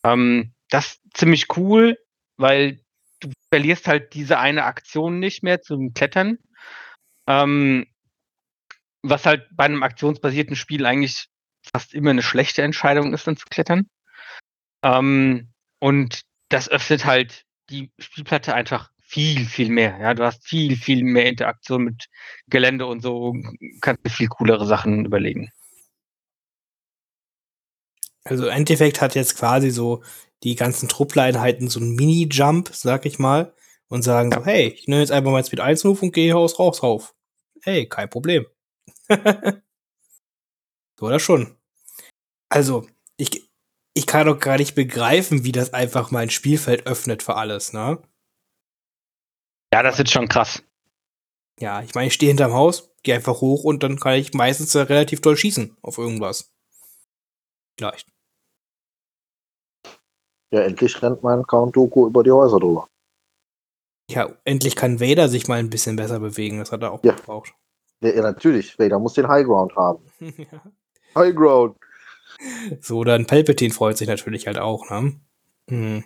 S3: Ähm, das ist ziemlich cool, weil du verlierst halt diese eine Aktion nicht mehr zum Klettern. Ähm, was halt bei einem aktionsbasierten Spiel eigentlich fast immer eine schlechte Entscheidung ist, dann zu klettern. Ähm, und das öffnet halt die Spielplatte einfach viel, viel mehr. Ja, du hast viel, viel mehr Interaktion mit Gelände und so, kannst dir viel coolere Sachen überlegen.
S1: Also im Endeffekt hat jetzt quasi so die ganzen Truppleinheiten so einen Mini-Jump, sag ich mal, und sagen ja. so, hey, ich nehme jetzt einfach mal Speed 1 Move und gehe hier aus raus rauf. Hey, kein Problem. Oder schon? Also, ich, ich kann doch gar nicht begreifen, wie das einfach mein Spielfeld öffnet für alles, ne?
S3: Ja, das ist schon krass.
S1: Ja, ich meine, ich stehe hinterm Haus, gehe einfach hoch und dann kann ich meistens äh, relativ doll schießen auf irgendwas. Vielleicht.
S2: Ja, endlich rennt mein Count Doku über die Häuser drüber.
S1: Ja, endlich kann Vader sich mal ein bisschen besser bewegen. Das hat er auch
S2: Ja.
S1: gebraucht.
S2: Ja, natürlich. Vader muss den High Ground haben.
S1: ja.
S2: High Ground.
S1: So, dann Palpatine freut sich natürlich halt auch, ne? Hm.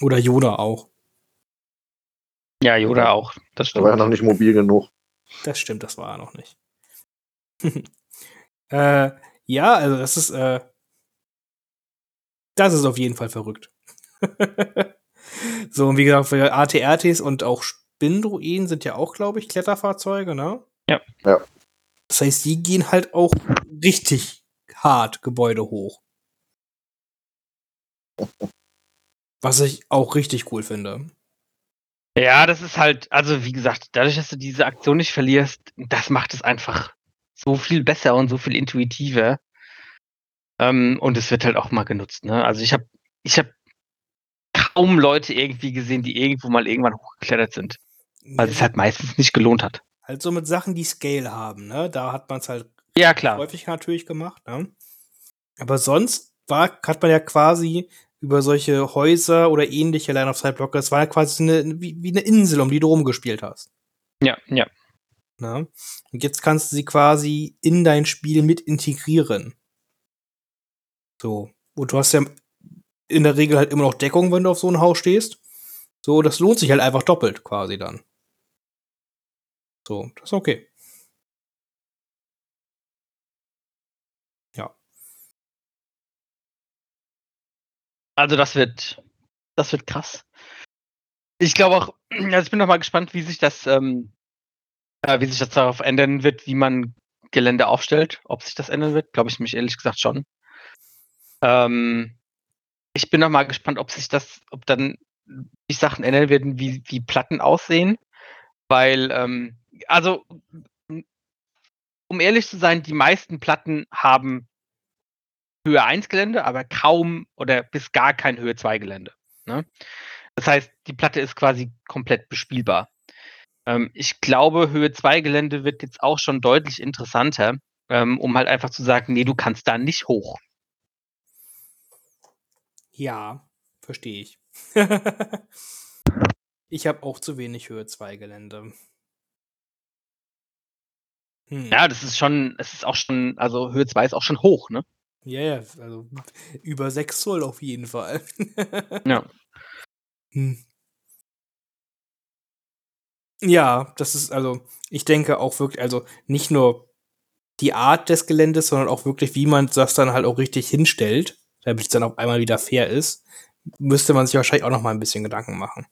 S1: Oder Yoda auch.
S3: Ja, Yoda auch. Das
S2: Der war ja
S3: stimmt.
S2: noch nicht mobil genug.
S1: Das stimmt, das war er noch nicht. äh, ja, also das ist, äh, das ist auf jeden Fall verrückt. so, und wie gesagt, für ATRTs und auch Spindruiden sind ja auch, glaube ich, Kletterfahrzeuge, ne?
S3: Ja.
S2: Ja.
S1: Das heißt, die gehen halt auch richtig hart Gebäude hoch. Was ich auch richtig cool finde.
S3: Ja, das ist halt, also wie gesagt, dadurch, dass du diese Aktion nicht verlierst, das macht es einfach so viel besser und so viel intuitiver. Ähm, und es wird halt auch mal genutzt. Ne? Also ich habe ich hab kaum Leute irgendwie gesehen, die irgendwo mal irgendwann hochgeklettert sind, weil es halt meistens nicht gelohnt hat.
S1: Halt so mit Sachen, die Scale haben, ne? Da hat man es halt
S3: Ja, klar.
S1: häufig natürlich gemacht, ne? Aber sonst war, hat man ja quasi über solche Häuser oder ähnliche Line of Sight Blocker, das war ja quasi eine, wie, wie eine Insel, um die du rumgespielt hast.
S3: Ja, ja.
S1: Ne? Und jetzt kannst du sie quasi in dein Spiel mit integrieren. So. Und du hast ja in der Regel halt immer noch Deckung, wenn du auf so ein Haus stehst. So, das lohnt sich halt einfach doppelt quasi dann. So, das ist okay. Ja.
S3: Also das wird, das wird krass. Ich glaube auch, also ich bin noch mal gespannt, wie sich das, ähm, äh, wie sich das darauf ändern wird, wie man Gelände aufstellt. Ob sich das ändern wird, glaube ich mich ehrlich gesagt schon. Ähm, ich bin noch mal gespannt, ob sich das, ob dann die Sachen ändern werden, wie, wie Platten aussehen. Weil, ähm, also, um ehrlich zu sein, die meisten Platten haben Höhe 1 Gelände, aber kaum oder bis gar kein Höhe 2 Gelände. Ne? Das heißt, die Platte ist quasi komplett bespielbar. Ähm, ich glaube, Höhe 2 Gelände wird jetzt auch schon deutlich interessanter, ähm, um halt einfach zu sagen, nee, du kannst da nicht hoch.
S1: Ja, verstehe ich. ich habe auch zu wenig Höhe 2 Gelände. Hm.
S3: Ja, das ist schon, es ist auch schon, also Höhe 2 ist auch schon hoch, ne?
S1: Ja, ja, also über 6 Zoll auf jeden Fall.
S3: Ja.
S1: Hm. Ja, das ist also, ich denke auch wirklich, also nicht nur die Art des Geländes, sondern auch wirklich, wie man das dann halt auch richtig hinstellt, damit es dann auf einmal wieder fair ist, müsste man sich wahrscheinlich auch noch mal ein bisschen Gedanken machen.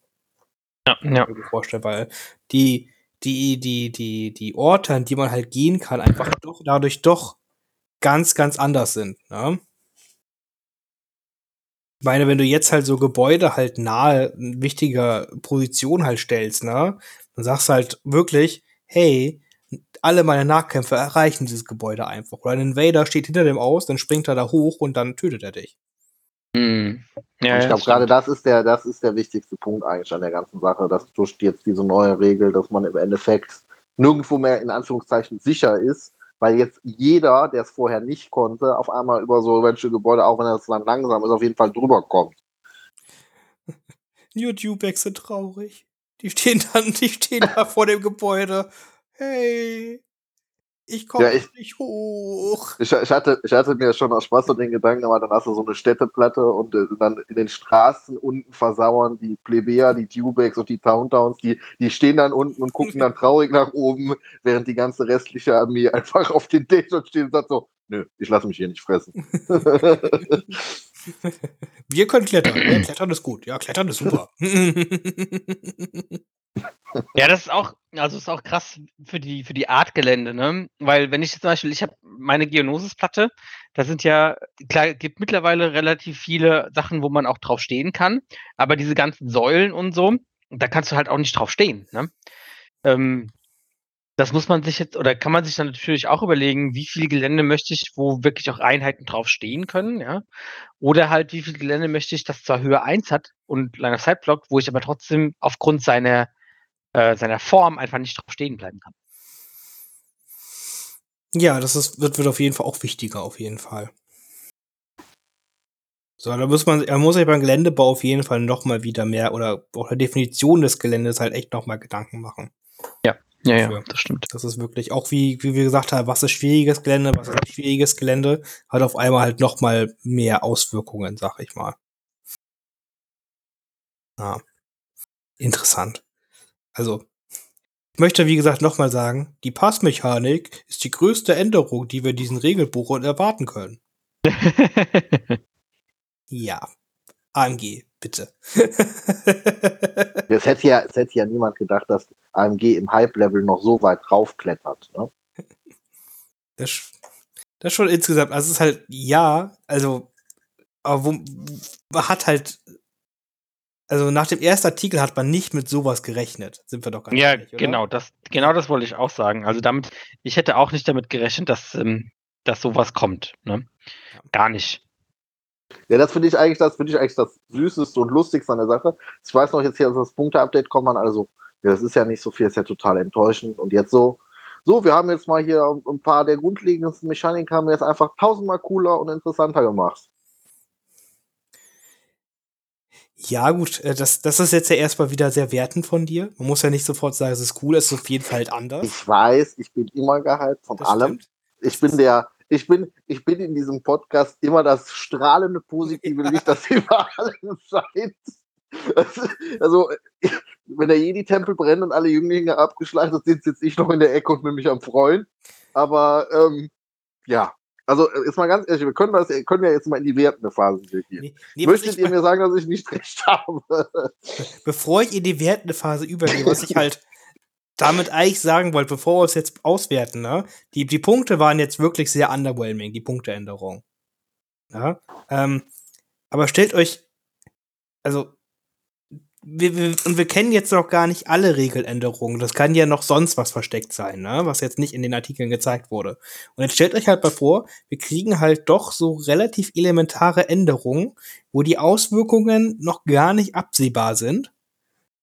S3: Ja, ja.
S1: mir vorstellen, weil die, die, die, die, die Orte, an die man halt gehen kann, einfach doch dadurch doch ganz, ganz anders sind. Ne? Ich meine, wenn du jetzt halt so Gebäude halt nahe in wichtiger Position halt stellst, ne, dann sagst du halt wirklich, hey, alle meine Nahkämpfer erreichen dieses Gebäude einfach. Oder ein Invader steht hinter dem aus, dann springt er da hoch und dann tötet er dich.
S3: Hm. Ja,
S2: ich glaube, gerade das ist der, das ist der wichtigste Punkt eigentlich an der ganzen Sache, dass durch jetzt diese neue Regel, dass man im Endeffekt nirgendwo mehr in Anführungszeichen sicher ist, weil jetzt jeder, der es vorher nicht konnte, auf einmal über so welche Gebäude, auch wenn das dann langsam ist, auf jeden Fall drüber kommt.
S1: YouTube sind traurig. Die stehen dann, die stehen da vor dem Gebäude. Hey, ich komme
S2: Ja, ich-
S1: nicht hoch.
S2: Ich, ich, hatte, ich hatte mir schon aus Spaß so den Gedanken, aber dann hast du so eine Städteplatte und äh, dann in den Straßen unten versauern die Plebejer, die Dewbacks und die Towntowns, die, die stehen dann unten und gucken dann traurig nach oben, während die ganze restliche Armee einfach auf den Dächern steht und sagt so, nö, ich lasse mich hier nicht fressen.
S1: Wir können klettern. Ja, klettern ist gut. Ja, klettern ist super.
S3: Ja, das ist auch, also ist auch krass für die, für die Art ne? Weil wenn ich jetzt zum Beispiel, ich habe meine Geonosis-Platte, da sind ja, klar, gibt mittlerweile relativ viele Sachen, wo man auch drauf stehen kann, aber diese ganzen Säulen und so, da kannst du halt auch nicht drauf stehen, ne? Ähm, das muss man sich jetzt, oder kann man sich dann natürlich auch überlegen, wie viel Gelände möchte ich, wo wirklich auch Einheiten drauf stehen können, ja. Oder halt, wie viel Gelände möchte ich, das zwar Höhe 1 hat und Line of Sight Block, wo ich aber trotzdem aufgrund seiner, äh, seiner Form einfach nicht drauf stehen bleiben kann.
S1: Ja, das ist, wird, wird auf jeden Fall auch wichtiger, auf jeden Fall. So, da muss man, man muss sich beim Geländebau auf jeden Fall noch mal wieder mehr oder auch der Definition des Geländes halt echt noch mal Gedanken machen.
S3: Ja, ja, ja, das stimmt.
S1: Das ist wirklich auch wie, wie wir gesagt haben, was ist schwieriges Gelände, was ist nicht schwieriges Gelände, hat auf einmal halt noch mal mehr Auswirkungen, sag ich mal. Ja. Interessant. Also, ich möchte, wie gesagt, noch mal sagen, die Passmechanik ist die größte Änderung, die wir in diesen Regelbuch erwarten können. Ja. AMG, bitte.
S2: Es hätte, ja, es hätte ja niemand gedacht, dass AMG im Hype-Level noch so weit raufklettert. Ne?
S1: Das, das schon insgesamt, also es ist halt, ja, also, aber wo, man hat halt, also nach dem ersten Artikel hat man nicht mit sowas gerechnet, sind wir doch ganz
S3: ja,
S1: ehrlich, oder?
S3: genau, das, genau das wollte ich auch sagen. Also damit, ich hätte auch nicht damit gerechnet, dass, ähm, dass sowas kommt. Ne?
S1: Ja.
S3: Gar nicht.
S2: Ja, das finde ich eigentlich, das finde ich eigentlich das Süßeste und Lustigste an der Sache. Ich weiß noch, jetzt hier das Punkte-Update kommt man, also, ja, das ist ja nicht so viel, ist ja total enttäuschend. Und jetzt so, so, wir haben jetzt mal hier ein paar der grundlegendsten Mechaniken haben wir jetzt einfach tausendmal cooler und interessanter gemacht.
S1: Ja, gut, äh, das, das ist jetzt ja erstmal wieder sehr wertend von dir. Man muss ja nicht sofort sagen, es ist cool, es ist auf jeden Fall halt anders.
S2: Ich weiß, ich bin immer gehypt von
S1: Das
S2: allem.
S1: stimmt.
S2: Ich bin der, ich bin, ich bin in diesem Podcast immer das strahlende positive Licht, das über allem scheint. Also, wenn der Jedi-Tempel brennt und alle Jünglinge abgeschlachtet sind, sitze ich noch in der Ecke und bin mich am Freuen. Aber ähm, ja, also jetzt mal ganz ehrlich, wir können das, können ja jetzt mal in die wertende Phase gehen.
S1: Nee, nee,
S2: Möchtet
S1: ich,
S2: ihr mir sagen, dass ich nicht recht habe?
S1: bevor ich in die wertende Phase übergehe, was ich halt damit eigentlich sagen wollte, bevor wir es jetzt auswerten, ne? Die, die Punkte waren jetzt wirklich sehr underwhelming, die Punkteänderung. Ja? Ähm, aber stellt euch, also, wir, wir, und wir kennen jetzt noch gar nicht alle Regeländerungen. Das kann ja noch sonst was versteckt sein, ne? was jetzt nicht in den Artikeln gezeigt wurde. Und jetzt stellt euch halt mal vor, wir kriegen halt doch so relativ elementare Änderungen, wo die Auswirkungen noch gar nicht absehbar sind.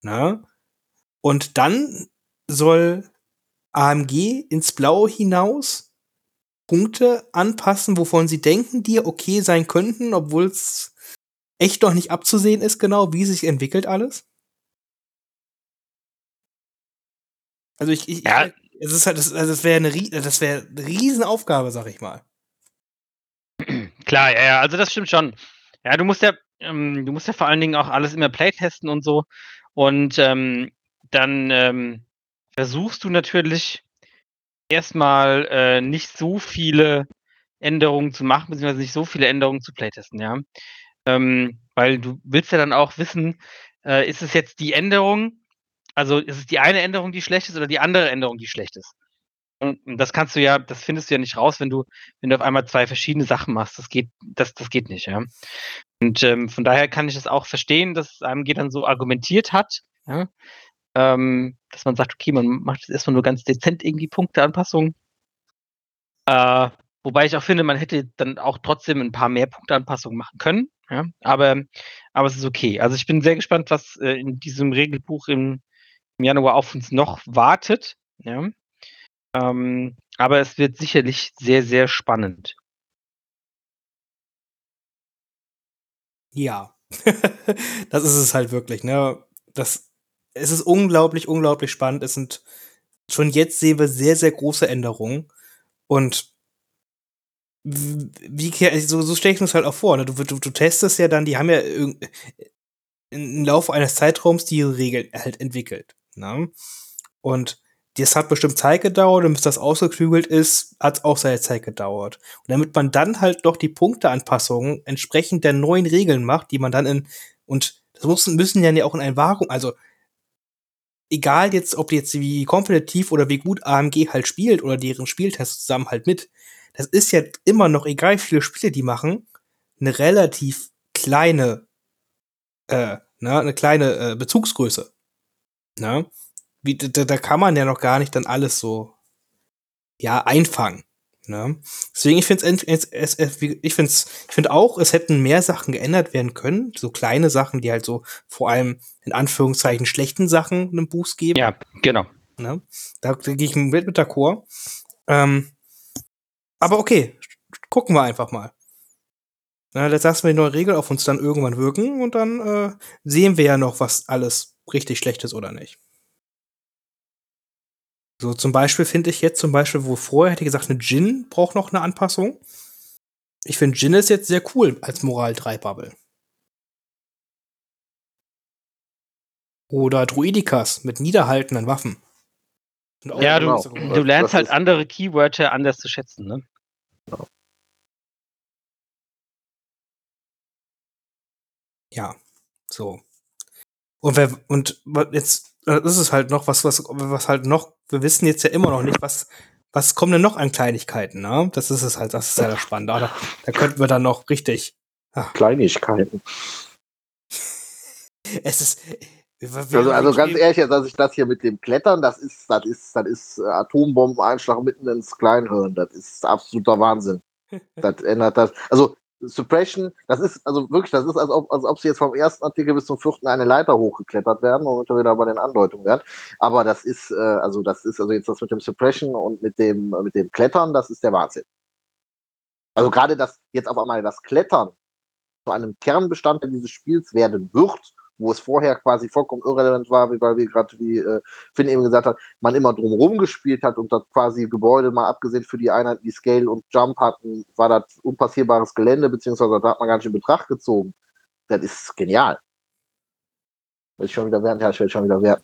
S1: Ne? Und dann soll AMG ins Blaue hinaus Punkte anpassen, wovon sie denken, die okay sein könnten, obwohl es echt noch nicht abzusehen ist, genau, wie sich entwickelt alles. Also ich, ich,
S3: Ja.
S1: ich es ist halt, das, also das wäre eine, das wäre eine Riesenaufgabe, sag ich mal.
S3: Klar, ja, ja, also das stimmt schon. Ja, du musst ja, ähm, du musst ja vor allen Dingen auch alles immer playtesten und so. Und ähm, dann ähm, versuchst du natürlich erstmal äh, nicht so viele Änderungen zu machen, beziehungsweise nicht so viele Änderungen zu playtesten, ja. Ähm, weil du willst ja dann auch wissen, äh, ist es jetzt die Änderung, also ist es die eine Änderung, die schlecht ist, oder die andere Änderung, die schlecht ist? Und das kannst du ja, das findest du ja nicht raus, wenn du, wenn du auf einmal zwei verschiedene Sachen machst. Das geht, das, das geht nicht, ja. Und ähm, von daher kann ich es auch verstehen, dass AMG dann so argumentiert hat, ja. Ähm, dass man sagt, okay, man macht jetzt erstmal nur ganz dezent irgendwie Punkteanpassungen. Äh, wobei ich auch finde, man hätte dann auch trotzdem ein paar mehr Punkteanpassungen machen können. Ja? Aber, aber es ist okay. Also ich bin sehr gespannt, was äh, in diesem Regelbuch im, im Januar auf uns noch wartet. Ja? Ähm, aber es wird sicherlich sehr, sehr spannend.
S1: Ja. das ist es halt wirklich, ne? Das, es ist unglaublich, unglaublich spannend. Es sind, schon jetzt sehen wir sehr, sehr große Änderungen. Und wie, ke- so, so stelle ich mir das halt auch vor, ne? Du, du, du testest ja dann, die haben ja im Laufe eines Zeitraums die Regeln halt entwickelt. Ne? Und das hat bestimmt Zeit gedauert und bis das ausgeklügelt ist, hat es auch seine Zeit gedauert. Und damit man dann halt noch die Punkteanpassungen entsprechend der neuen Regeln macht, die man dann in, und das müssen, müssen ja auch in ein Vakuum, also egal jetzt, ob jetzt wie kompetitiv oder wie gut AMG halt spielt oder deren Spieltest zusammen halt mit, das ist ja immer noch, egal wie viele Spiele die machen, eine relativ kleine, äh, ne, eine kleine äh, Bezugsgröße. Ne? wie, da, da kann man ja noch gar nicht dann alles so, ja, einfangen. Ne? Deswegen, ich finde es, ich finde ich finde auch, es hätten mehr Sachen geändert werden können, so kleine Sachen, die halt so vor allem in Anführungszeichen schlechten Sachen einen Boost geben.
S3: Ja, genau.
S1: Ne? Da, da gehe ich mit mit d'accord. Ähm, aber okay, gucken wir einfach mal. Na, jetzt lassen wir die neue Regel auf uns dann irgendwann wirken und dann äh, sehen wir ja noch, was alles richtig schlecht ist oder nicht. So, zum Beispiel finde ich jetzt zum Beispiel, wo vorher hätte ich gesagt, eine Jin braucht noch eine Anpassung. Ich finde Jin ist jetzt sehr cool als Moral 3 Bubble. Oder Druidikas mit niederhaltenden Waffen.
S3: Ja, du,
S2: genau.
S3: du lernst
S2: Das
S3: halt andere Keywörter anders zu schätzen, ne?
S1: Ja, so. Und wer, und jetzt, das ist halt noch was, was, was halt noch, wir wissen jetzt ja immer noch nicht, was, was kommen denn noch an Kleinigkeiten, ne? Das ist es halt, das ist ja das Spannende. Da, da könnten wir dann noch richtig,
S2: Kleinigkeiten.
S1: es ist,
S2: Also, also ganz ehrlich, jetzt, dass ich das hier mit dem Klettern, das ist, das ist, das ist äh, Atombombeneinschlag mitten ins Kleinhirn. Das ist absoluter Wahnsinn. das ändert das. Also Suppression, das ist, also wirklich, das ist, als ob, als ob sie jetzt vom ersten Artikel bis zum vierten eine Leiter hochgeklettert werden, womit wir wieder bei den Andeutungen werden. Aber das ist, äh, also das ist, also jetzt das mit dem Suppression und mit dem, mit dem Klettern, das ist der Wahnsinn. Also gerade das, jetzt auf einmal das Klettern zu einem Kernbestandteil dieses Spiels werden wird, wo es vorher quasi vollkommen irrelevant war, wie, weil wir gerade, wie äh, Finn eben gesagt hat, man immer drumherum gespielt hat und das quasi Gebäude, mal abgesehen für die Einheiten, die Scale und Jump hatten, war das unpassierbares Gelände, beziehungsweise da hat man gar nicht in Betracht gezogen. Das ist genial. Will ich schon wieder werden? Ja, ich werde schon wieder werden.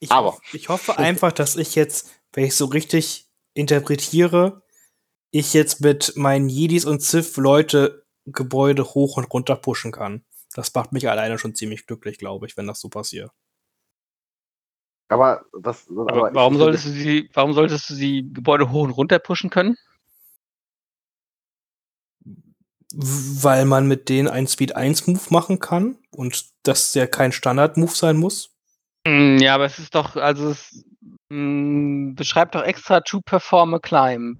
S1: Ich,
S2: Aber-
S1: ich hoffe einfach, dass ich jetzt, wenn ich so richtig interpretiere, ich jetzt mit meinen Jedis und Sith Leute Gebäude hoch und runter pushen kann. Das macht mich alleine schon ziemlich glücklich, glaube ich, wenn das so passiert.
S2: Aber das,
S3: Aber
S2: ich-
S3: warum solltest du sie, warum solltest du sie Gebäude hoch und runter pushen können?
S1: Weil man mit denen einen Speed 1 Move machen kann und das ja kein Standard Move sein muss.
S3: Hm, Ja, aber es ist doch, also es mh, beschreibt doch extra to perform a climb.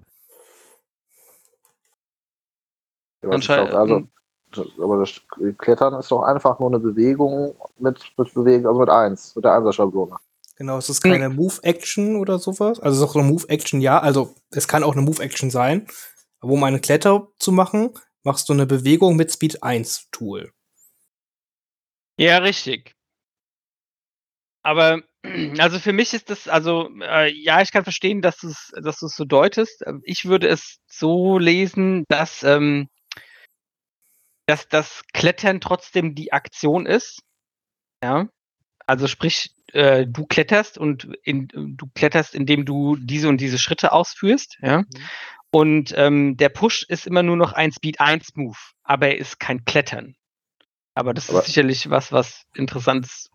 S2: Ja, also, das- aber das Klettern ist doch einfach nur eine Bewegung mit, mit Bewegung, also mit eins, mit der Einser-Schablone.
S1: Genau, es ist keine Move-Action oder sowas. Also es ist auch eine Move-Action, ja. Also es kann auch eine Move-Action sein. Aber um eine Kletter zu machen, machst du eine Bewegung mit Speed 1 Tool.
S3: Ja, richtig. Aber also für mich ist das, also äh, ja, ich kann verstehen, dass du es dass so deutest. Ähm, Ich würde es so lesen, dass, ähm, dass das Klettern trotzdem die Aktion ist. Ja. Also sprich, äh, du kletterst und in, du kletterst, indem du diese und diese Schritte ausführst, ja.
S1: Mhm.
S3: Und ähm, der Push ist immer nur noch ein Speed 1 Move, aber er ist kein Klettern. Aber das
S2: Aber-
S3: ist sicherlich was, was interessant ist,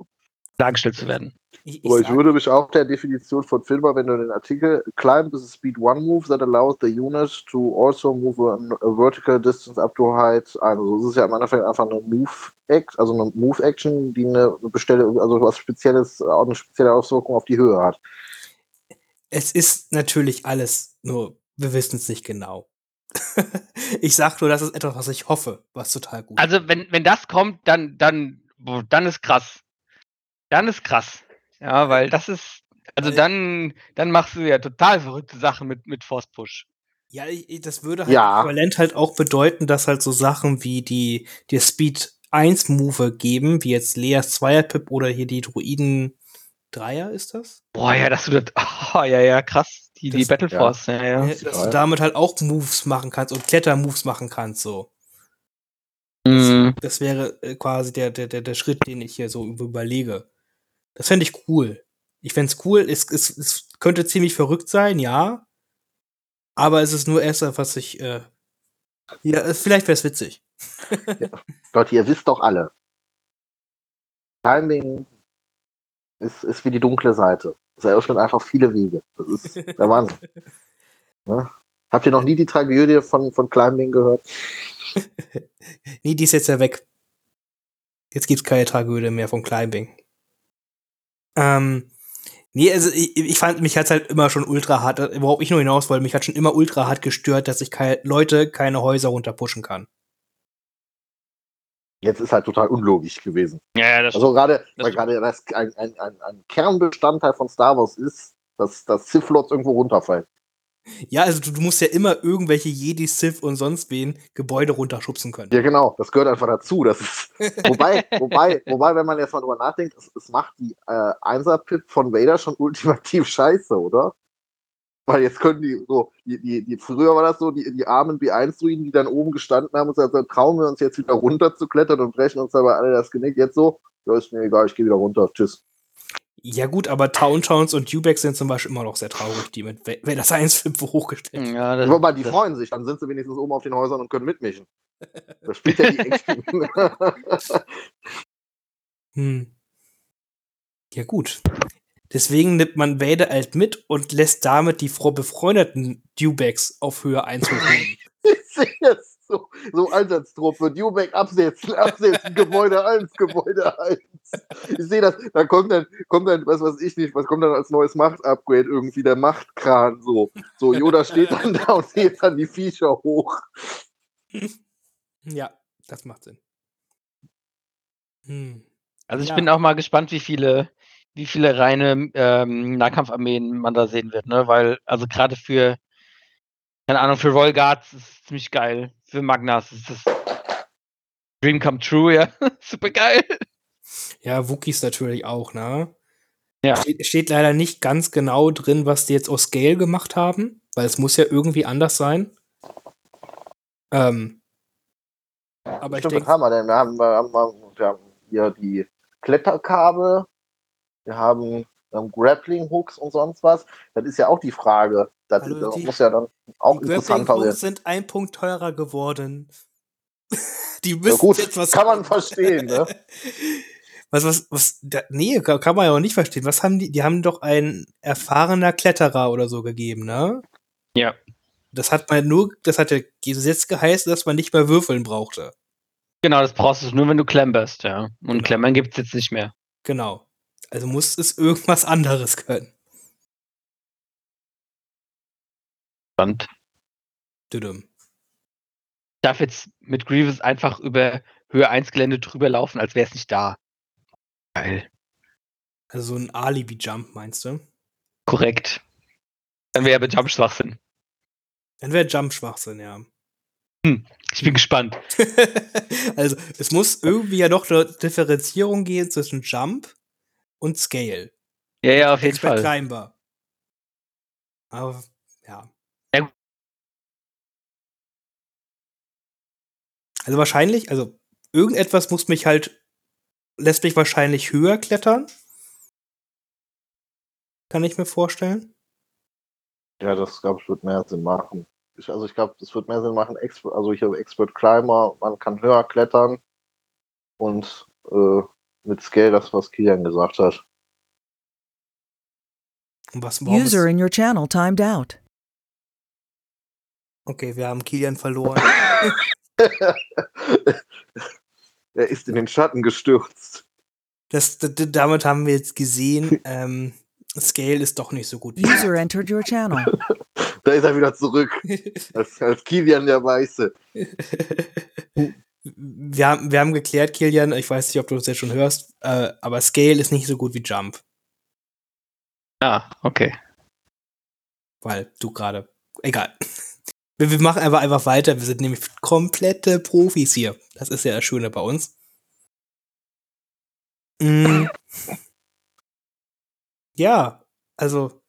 S3: dargestellt zu werden.
S1: Ich,
S2: Aber ich
S1: sag-
S2: würde mich auch der Definition von Filmer, wenn du den Artikel Climb is a Speed 1 move that allows the unit to also move a, a vertical distance up to height. Also es ist ja am Anfang einfach eine Move Act, also eine Move Action, die eine bestelle, also was Spezielles, auch eine spezielle Auswirkung auf die Höhe hat.
S1: es ist natürlich alles, nur wir wissen es nicht genau. ich sag nur, das ist etwas, was ich hoffe, was total gut
S3: Also wenn, wenn das kommt, dann, dann, dann ist krass. Dann ist krass. Ja, weil das ist, also dann, dann machst du ja total verrückte Sachen mit, mit Force Push.
S1: Ja, ich, das würde halt
S2: Ja.
S1: äquivalent halt auch bedeuten, dass halt so Sachen wie die, die Speed 1 Move geben, wie jetzt Leas Zweierpip oder hier die Druiden Dreier ist das?
S3: Boah, ja, dass du das, oh, ja, ja, krass. Die, die
S1: Das-
S3: Battle. Force, ja, ja.
S1: Ja, dass du damit halt auch Moves machen kannst und Klettermoves machen kannst, so.
S3: Mhm.
S1: Das wäre äh, quasi der, der, der, der Schritt, den ich hier so überlege. Das fände ich cool. Ich fände es cool. Es, es, es könnte ziemlich verrückt sein, ja. Aber es ist nur erst, was ich. Äh, ja, vielleicht wäre es witzig.
S2: Leute, ihr wisst doch alle. Timing ist, ist wie die dunkle Seite. Es eröffnet einfach viele Wege. Das ist der Wahnsinn. Ne? Habt ihr noch nie die Tragödie von, von Climbing gehört?
S1: nee, die ist jetzt ja weg. Jetzt gibt's keine Tragödie mehr von Climbing. Ähm, Nee, also ich, ich fand, mich hat's halt immer schon ultra hart, äh, worauf ich nur hinaus wollte, mich hat schon immer ultra hart gestört, dass ich kei Leute keine Häuser runterpushen kann.
S2: Jetzt ist halt total unlogisch gewesen.
S3: Ja, ja, das
S2: Also gerade, weil gerade das ein, ein, ein, ein Kernbestandteil von Star Wars ist, dass, dass Sith-Lords irgendwo runterfallen.
S1: Ja, also du, du musst ja immer irgendwelche Jedi, Sith und sonst wen Gebäude runterschubsen können.
S2: Ja, genau, das gehört einfach dazu. Das ist, wobei, wobei, wobei, wenn man jetzt mal drüber nachdenkt, es, es macht die äh, Einser-Pip von Vader schon ultimativ scheiße, oder? Weil jetzt können die so, die, die, die früher war das so, die, die armen B1-Druiden, die dann oben gestanden haben und gesagt, trauen wir uns jetzt wieder runter zu klettern und brechen uns dabei alle das Genick. Jetzt so, ja, ist mir egal, ich gehe wieder runter. Tschüss.
S1: Ja gut, aber Town Towns und Dewbacks sind zum Beispiel immer noch sehr traurig, die mit wenn das 1 hochgestellt.
S3: ja, das,
S2: Wobei, die
S3: das,
S2: freuen sich, dann sind sie wenigstens oben auf den Häusern und können mitmischen. Das spielt ja die Ängste.
S1: Hm. Ja gut. Deswegen nimmt man Vader halt mit und lässt damit die befreundeten Dewbacks auf Höhe 1 hochheben.
S2: ich sehe jetzt so, Einsatztruppe, Dewback absetzen, absetzen, Gebäude 1, Gebäude 1. Ich sehe das, da kommt dann, kommt dann, was weiß ich nicht, was kommt dann als neues Macht-Upgrade irgendwie, der Machtkran, so. So, Yoda steht dann da und hebt dann die Viecher hoch.
S1: ja, das macht Sinn. Hm.
S3: also ich
S1: ja.
S3: bin auch mal gespannt, wie viele, wie viele reine ähm, Nahkampfarmeen man da sehen wird, ne? Weil, also gerade für, keine Ahnung, für Royal Guards ist es ziemlich geil. Für Magnas ist das Dream come true, ja. Super geil.
S1: Ja, Wookies natürlich auch, ne?
S3: Ja.
S1: Steht, steht leider nicht ganz genau drin, was die jetzt aus Scale gemacht haben, weil es muss ja irgendwie anders sein. Ähm, aber ich
S2: Stimmt, was
S1: denke,
S2: haben wir denn? Wir haben, wir haben, wir haben hier die Kletterkabel, wir haben ähm, Grappling-Hooks und sonst was. Das ist ja auch die Frage. Das,
S1: Hallo,
S2: das
S1: die-
S2: muss ja dann auch
S1: die
S2: interessanter
S1: Grappling
S2: werden.
S1: Hooks sind ein Punkt teurer geworden. die
S2: Ja,
S1: müssen
S2: gut,
S1: jetzt was
S2: kann man verstehen, ne?
S1: Was, was, was, da, nee, kann, kann man ja auch nicht verstehen. Was haben die, die haben doch ein erfahrener Kletterer oder so gegeben, ne?
S3: Ja.
S1: Das hat man nur, das hat ja Gesetz geheißen, dass man nicht mehr würfeln brauchte.
S3: Genau, das brauchst du nur, wenn du klemmerst, ja. Und
S1: Genau.
S3: Klemmern gibt's jetzt nicht mehr.
S1: Genau. Also muss es irgendwas anderes können.
S3: Und
S1: Düdüm.
S3: ich darf jetzt mit Grievous einfach über Höhe 1 Gelände drüber laufen, als wäre es nicht da. Geil.
S1: Also so ein Alibi-Jump, meinst du?
S3: Korrekt. Dann wäre aber Jump Schwachsinn.
S1: Dann wäre Jump Schwachsinn, ja.
S3: Ich bin gespannt.
S1: also, es muss irgendwie ja doch eine Differenzierung gehen zwischen Jump und Scale.
S3: Ja, ja, auf jeden
S1: Expert
S3: Fall.
S1: Climber. Aber, ja.
S3: Ja.
S1: Also wahrscheinlich, also irgendetwas muss mich halt, lässt mich wahrscheinlich höher klettern. Kann ich mir vorstellen.
S2: Ja, das glaube ich wird mehr Sinn machen. Ich, also ich glaube, es wird mehr Sinn machen. Expert, also ich habe Expert Climber, man kann höher klettern und äh, mit Scale das, was Kilian gesagt hat.
S1: Und was
S4: User in your channel timed out.
S1: Okay, wir haben Kilian verloren.
S2: er ist in den Schatten gestürzt.
S1: Das, d- d- damit haben wir jetzt gesehen, ähm, Scale ist doch nicht so gut.
S4: User entered your channel.
S2: Da ist er wieder zurück. Als, als Kilian der Weiße.
S1: Wir, haben, wir haben geklärt, Kilian, ich weiß nicht, ob du das jetzt schon hörst, äh, aber Scale ist nicht so gut wie Jump,
S3: Ah, okay.
S1: weil du gerade. Egal. Wir, wir machen einfach, einfach weiter. Wir sind nämlich komplette Profis hier. Das ist ja das Schöne bei uns. Mm. Ja, also.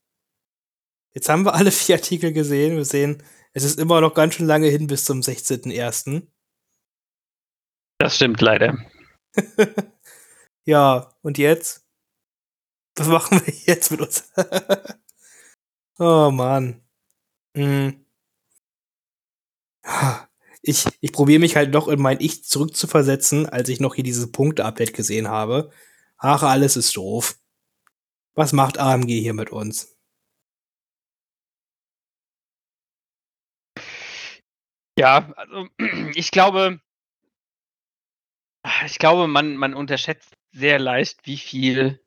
S1: Jetzt haben wir alle vier Artikel gesehen. Wir sehen, es ist immer noch ganz schön lange hin bis zum 16.01.
S3: Das stimmt leider.
S1: ja, und jetzt? Was machen wir jetzt mit uns? oh Mann. Hm. Ich, ich probiere mich halt noch in mein Ich zurückzuversetzen, als ich noch hier dieses Punkte-Update gesehen habe. Ach, alles ist doof. Was macht AMG hier mit uns?
S3: Ja, also ich glaube, ich glaube, man, man unterschätzt sehr leicht, wie viel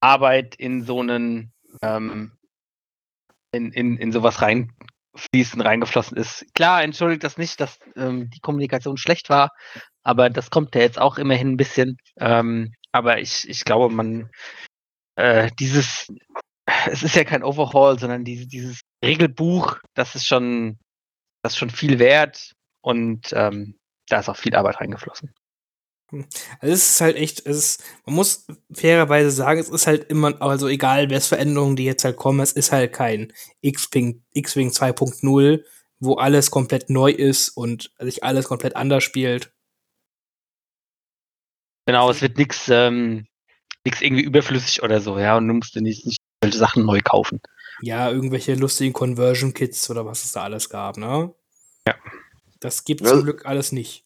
S3: Arbeit in so einen, ähm, in, in, in sowas reinfließen, reingeflossen ist. Klar, entschuldigt das nicht, dass ähm, die Kommunikation schlecht war, aber das kommt ja jetzt auch immerhin ein bisschen. Ähm, aber ich, ich glaube, man, äh, dieses, es ist ja kein Overhaul, sondern diese, dieses Regelbuch, das ist schon, das ist schon viel wert und ähm, da ist auch viel Arbeit reingeflossen.
S1: Also es ist halt echt, es ist, man muss fairerweise sagen, es ist halt immer, also egal, welche Veränderungen, die jetzt halt kommen, es ist halt kein X-Wing, X-Wing 2.0, wo alles komplett neu ist und sich alles komplett anders spielt.
S3: Genau, es wird nichts ähm, nix irgendwie überflüssig oder so, ja, und du musst dir nicht, nicht solche Sachen neu kaufen.
S1: Ja, irgendwelche lustigen Conversion-Kits oder was es da alles gab, ne?
S3: Ja.
S1: Das gibt
S2: Ja.
S1: zum Glück alles nicht.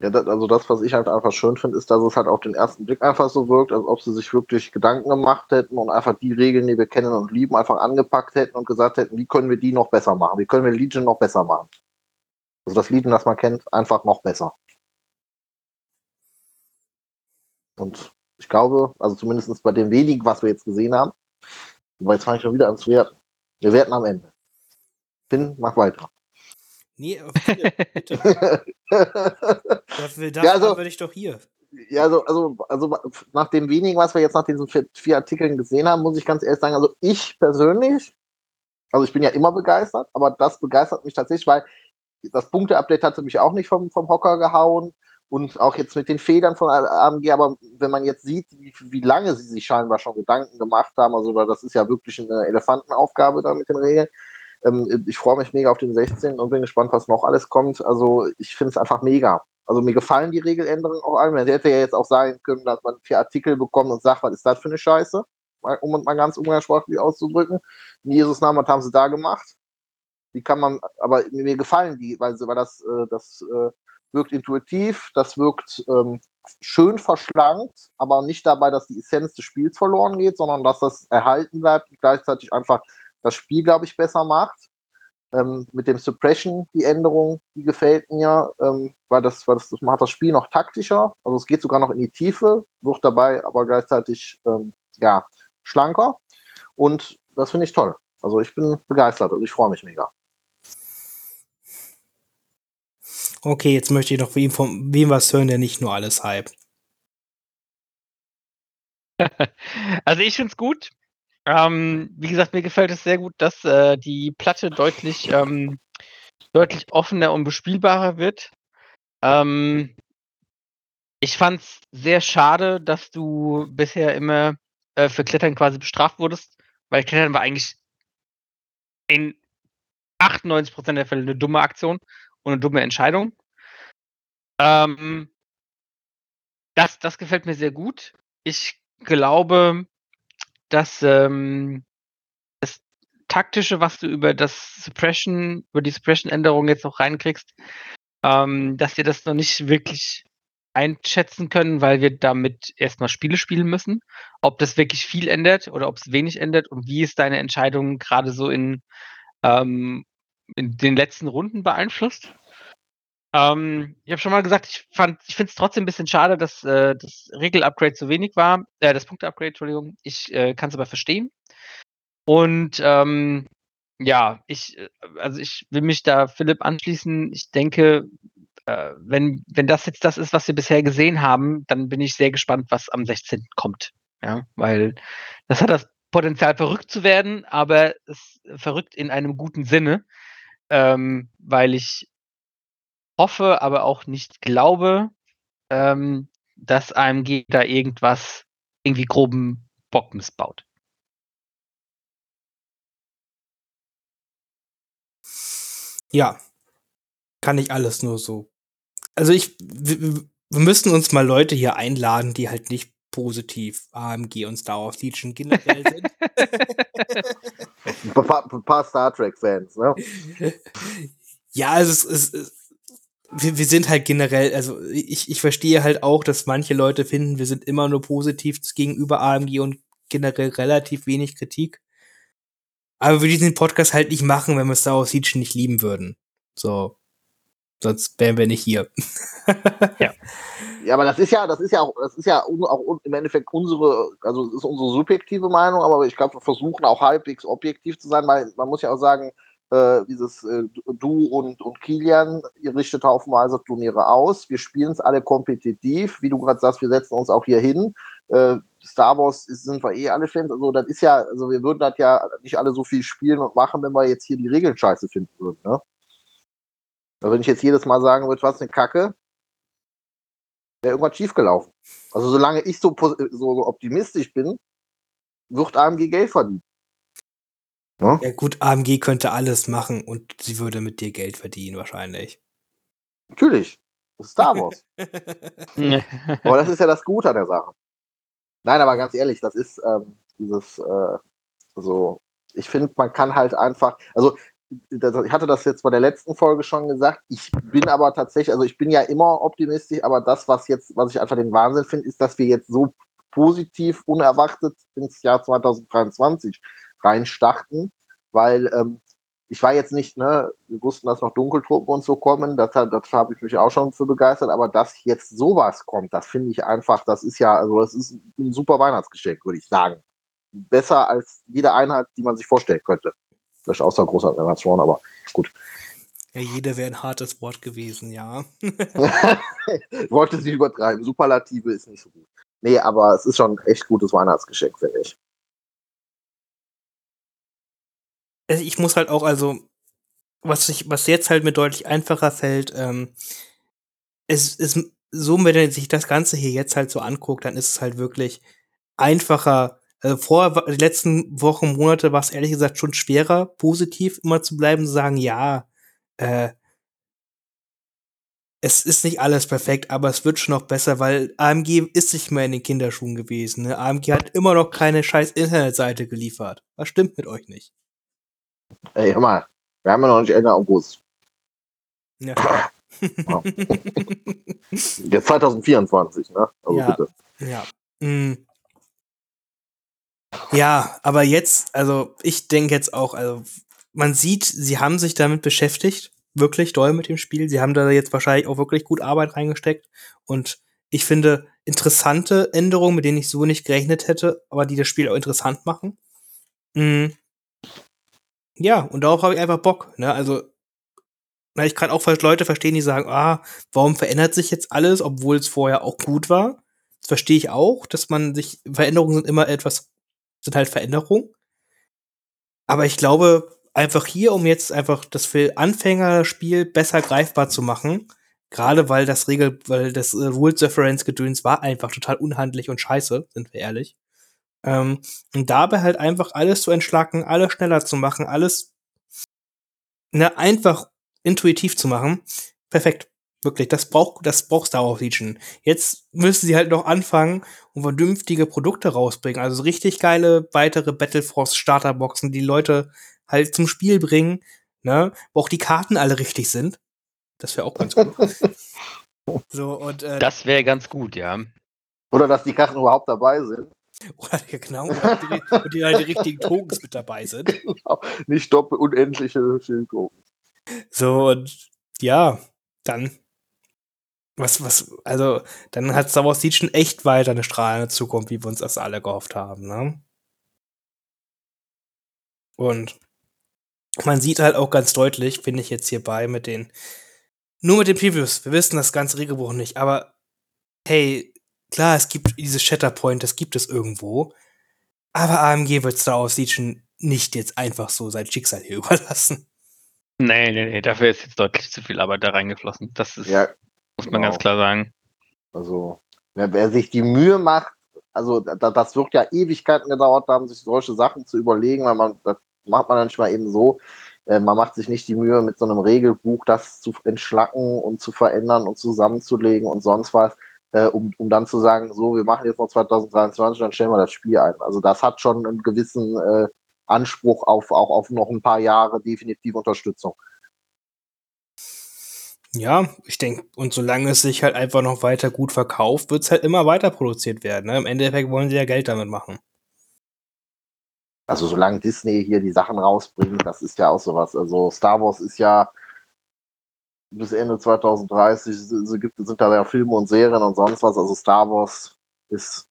S2: Ja, das, also das, was ich halt einfach schön finde, ist, dass es halt auf den ersten Blick einfach so wirkt, als ob sie sich wirklich Gedanken gemacht hätten und einfach die Regeln, die wir kennen und lieben, einfach angepackt hätten und gesagt hätten, wie können wir die noch besser machen? Wie können wir Legion noch besser machen? Also das Legion, das man kennt, einfach noch besser. Und ich glaube, also zumindest bei dem wenigen, was wir jetzt gesehen haben, aber jetzt fange ich schon wieder an zu werten. Wir werten am Ende. Finn, mach weiter.
S1: Nee, bitte. Dafür, dafür
S2: Ja, also-
S1: bin ich doch hier.
S2: Ja, also, also, also nach dem wenigen, was wir jetzt nach diesen vier, vier Artikeln gesehen haben, muss ich ganz ehrlich sagen, also ich persönlich, also ich bin ja immer begeistert, aber das begeistert mich tatsächlich, weil das Punkte-Update hatte mich auch nicht vom, vom Hocker gehauen und auch jetzt mit den Federn von AMG, aber wenn man jetzt sieht, wie, wie lange sie sich scheinbar schon Gedanken gemacht haben, also weil das ist ja wirklich eine Elefantenaufgabe da mit den Regeln. Ähm, ich freue mich mega auf den 16 und bin gespannt, was noch alles kommt. Also ich finde es einfach mega. Also mir gefallen die Regeländerungen auch allen. Man hätte ja jetzt auch sagen können, dass man vier Artikel bekommt und sagt, was ist das für eine Scheiße? Um es mal ganz umgangssprachlich auszudrücken. In Jesus Namen, was haben sie da gemacht? Wie kann man, aber mir gefallen die, weil, weil das, äh, das äh, wirkt intuitiv, das wirkt ähm, schön verschlankt, aber nicht dabei, dass die Essenz des Spiels verloren geht, sondern dass das erhalten bleibt und gleichzeitig einfach das Spiel, glaube ich, besser macht. Ähm, mit dem Suppression, die Änderung, die gefällt mir, ähm, weil, das, weil das, das macht das Spiel noch taktischer. Also es geht sogar noch in die Tiefe, wird dabei aber gleichzeitig ähm, ja, schlanker. Und das finde ich toll. Also ich bin begeistert, also ich freue mich mega.
S1: Okay, jetzt möchte ich noch wem, von wem was hören, der nicht nur alles hypt.
S3: Also ich finde es gut. Ähm, wie gesagt, mir gefällt es sehr gut, dass äh, die Platte deutlich, ähm, deutlich offener und bespielbarer wird. Ähm, ich fand es sehr schade, dass du bisher immer äh, für Klettern quasi bestraft wurdest, weil Klettern war eigentlich in 98% der Fälle eine dumme Aktion und eine dumme Entscheidung. Ähm, das, das gefällt mir sehr gut. Ich glaube, dass ähm, das Taktische, was du über das Suppression, über die Suppression-Änderung jetzt noch reinkriegst, ähm, dass wir das noch nicht wirklich einschätzen können, weil wir damit erstmal Spiele spielen müssen. Ob das wirklich viel ändert oder ob es wenig ändert und wie es deine Entscheidung gerade so in, ähm, in den letzten Runden beeinflusst. Ähm, ich habe schon mal gesagt, ich ich finde es trotzdem ein bisschen schade, dass äh, das Regel-Upgrade so wenig war, äh, das Punkte-Upgrade, Entschuldigung. Ich äh, kann es aber verstehen. Und ähm, ja, ich, äh, also ich will mich da Philipp anschließen. Ich denke, äh, wenn, wenn das jetzt das ist, was wir bisher gesehen haben, dann bin ich sehr gespannt, was am 16. kommt. Ja, weil das hat das Potenzial, verrückt zu werden, aber es verrückt in einem guten Sinne, ähm, weil ich hoffe, aber auch nicht glaube, ähm, dass AMG da irgendwas irgendwie groben Bock missbaut.
S1: Ja, kann ich alles nur so. Also ich, wir, wir müssen uns mal Leute hier einladen, die halt nicht positiv AMG und Star Wars Legion generell sind.
S2: Ein paar, ein paar Star Trek-Fans, ne?
S1: ja, also es ist, wir, wir sind halt generell, also ich, ich verstehe halt auch, dass manche Leute finden, wir sind immer nur positiv gegenüber AMG und generell relativ wenig Kritik. Aber wir würden diesen Podcast halt nicht machen, wenn wir Star Wars Legion nicht lieben würden. So. Sonst wären wir nicht hier.
S3: Ja.
S2: Ja, aber das ist ja, das ist ja auch, das ist ja un- auch un- im Endeffekt unsere, also das ist unsere subjektive Meinung, aber ich glaube, wir versuchen auch halbwegs objektiv zu sein, weil man muss ja auch sagen, äh, dieses äh, du und, und Kilian, ihr richtet haufenweise Turniere aus, wir spielen es alle kompetitiv, wie du gerade sagst, wir setzen uns auch hier hin. Äh, Star Wars ist, sind wir eh alle Fans, also das ist ja, also wir würden das ja nicht alle so viel spielen und machen, wenn wir jetzt hier die Regeln scheiße finden würden, ne? Also wenn ich jetzt jedes Mal sagen würde, was eine Kacke, wäre irgendwas schiefgelaufen. Also solange ich so, so optimistisch bin, wird AMG Geld verdienen. Ne?
S1: Ja gut, AMG könnte alles machen und sie würde mit dir Geld verdienen wahrscheinlich.
S2: Natürlich. Das ist Star Wars. aber das ist ja das Gute an der Sache. Nein, aber ganz ehrlich, das ist ähm, dieses, äh, so, ich finde, man kann halt einfach, also das, ich hatte das jetzt bei der letzten Folge schon gesagt, ich bin aber tatsächlich, also ich bin ja immer optimistisch, aber das, was jetzt, was ich einfach den Wahnsinn finde, ist, dass wir jetzt so positiv, unerwartet ins Jahr 2023 reinstarten, weil ähm, ich war jetzt nicht, ne, wir wussten, dass noch Dunkeltruppen und so kommen, das, das habe ich mich auch schon für begeistert, aber dass jetzt sowas kommt, das finde ich einfach, das ist ja, also das ist ein super Weihnachtsgeschenk, würde ich sagen. Besser als jede Einheit, die man sich vorstellen könnte. Vielleicht außer großer Animation, aber gut.
S1: Ja, jeder wäre ein hartes Wort gewesen, ja.
S2: Ich wollte sie übertreiben. Superlative ist nicht so gut. Nee, aber es ist schon ein echt gutes Weihnachtsgeschenk, finde ich.
S1: Ich muss halt auch, also, was ich, was jetzt halt mir deutlich einfacher fällt, ähm, es ist so, wenn man sich das Ganze hier jetzt halt so anguckt, dann ist es halt wirklich einfacher. Also vor die letzten Wochen, Monate war es ehrlich gesagt schon schwerer, positiv immer zu bleiben, zu sagen, ja, äh, es ist nicht alles perfekt, aber es wird schon noch besser, weil AMG ist nicht mehr in den Kinderschuhen gewesen. Ne? AMG hat immer noch keine scheiß Internetseite geliefert. Was stimmt mit euch nicht?
S2: Ey, hör mal, wir haben ja noch nicht Ende August.
S1: Ja.
S2: Jetzt 2024, ne? Also
S1: Ja.
S2: bitte.
S1: Ja. Mm. Ja, aber jetzt, also ich denke jetzt auch, also man sieht, sie haben sich damit beschäftigt, wirklich doll mit dem Spiel. Sie haben da jetzt wahrscheinlich auch wirklich gut Arbeit reingesteckt und ich finde interessante Änderungen, mit denen ich so nicht gerechnet hätte, aber die das Spiel auch interessant machen. Mm. Ja, und darauf habe ich einfach Bock. Ne? Also, na, ich kann auch Leute verstehen, die sagen, ah, warum verändert sich jetzt alles, obwohl es vorher auch gut war? Das verstehe ich auch, dass man sich, Veränderungen sind immer etwas, sind halt Veränderungen. Aber ich glaube, einfach hier, um jetzt einfach das für Anfängerspiel besser greifbar zu machen, gerade weil das Regel, weil das äh, Rules Reference Gedöns war einfach total unhandlich und scheiße, sind wir ehrlich. Ähm, und dabei halt einfach alles zu entschlacken, alles schneller zu machen, alles ne, einfach intuitiv zu machen. Perfekt. Wirklich, das braucht, das braucht Star Wars Legion. Jetzt müssen sie halt noch anfangen und vernünftige Produkte rausbringen. Also so richtig geile weitere Battleforce Starterboxen, die Leute halt zum Spiel bringen, ne, wo auch die Karten alle richtig sind. Das wäre auch ganz gut. so, und, äh,
S3: Das wäre ganz gut, ja.
S2: Oder dass die Karten überhaupt dabei sind.
S1: oder, genau, und die, und die halt die richtigen Tokens mit dabei sind.
S2: Nicht doppel unendliche Schildgruppen.
S1: So, und ja, dann. Was, was, also, dann hat Star Wars Legion echt weiter eine strahlende Zukunft, wie wir uns das alle gehofft haben, ne? Und man sieht halt auch ganz deutlich, finde ich jetzt hierbei mit den, nur mit den Previews, wir wissen das ganze Regelbuch nicht, aber hey, klar, es gibt dieses Shatterpoint, das gibt es irgendwo, aber AMG wird Star Wars Legion nicht jetzt einfach so sein Schicksal hier überlassen.
S3: Nee, nee, nee, dafür ist jetzt deutlich zu viel Arbeit da reingeflossen. Das ist,
S2: Ja,
S3: muss man
S2: genau.
S3: ganz klar sagen.
S2: also, wer, wer sich die Mühe macht, also da, das wird ja Ewigkeiten gedauert haben, sich solche Sachen zu überlegen, weil man, das macht man dann nicht mal eben so. Äh, man macht sich nicht die Mühe, mit so einem Regelbuch das zu entschlacken und zu verändern und zusammenzulegen und sonst was, äh, um, um dann zu sagen, so, wir machen jetzt noch 2023, dann stellen wir das Spiel ein. Also das hat schon einen gewissen äh, Anspruch auf auch auf noch ein paar Jahre definitiv Unterstützung.
S1: Ja, ich denke, und solange es sich halt einfach noch weiter gut verkauft, wird es halt immer weiter produziert werden. Ne? Im Endeffekt wollen sie ja Geld damit machen.
S2: Also solange Disney hier die Sachen rausbringt, das ist ja auch sowas. Also Star Wars ist ja bis Ende 2030 sind, sind da ja Filme und Serien und sonst was. Also Star Wars ist,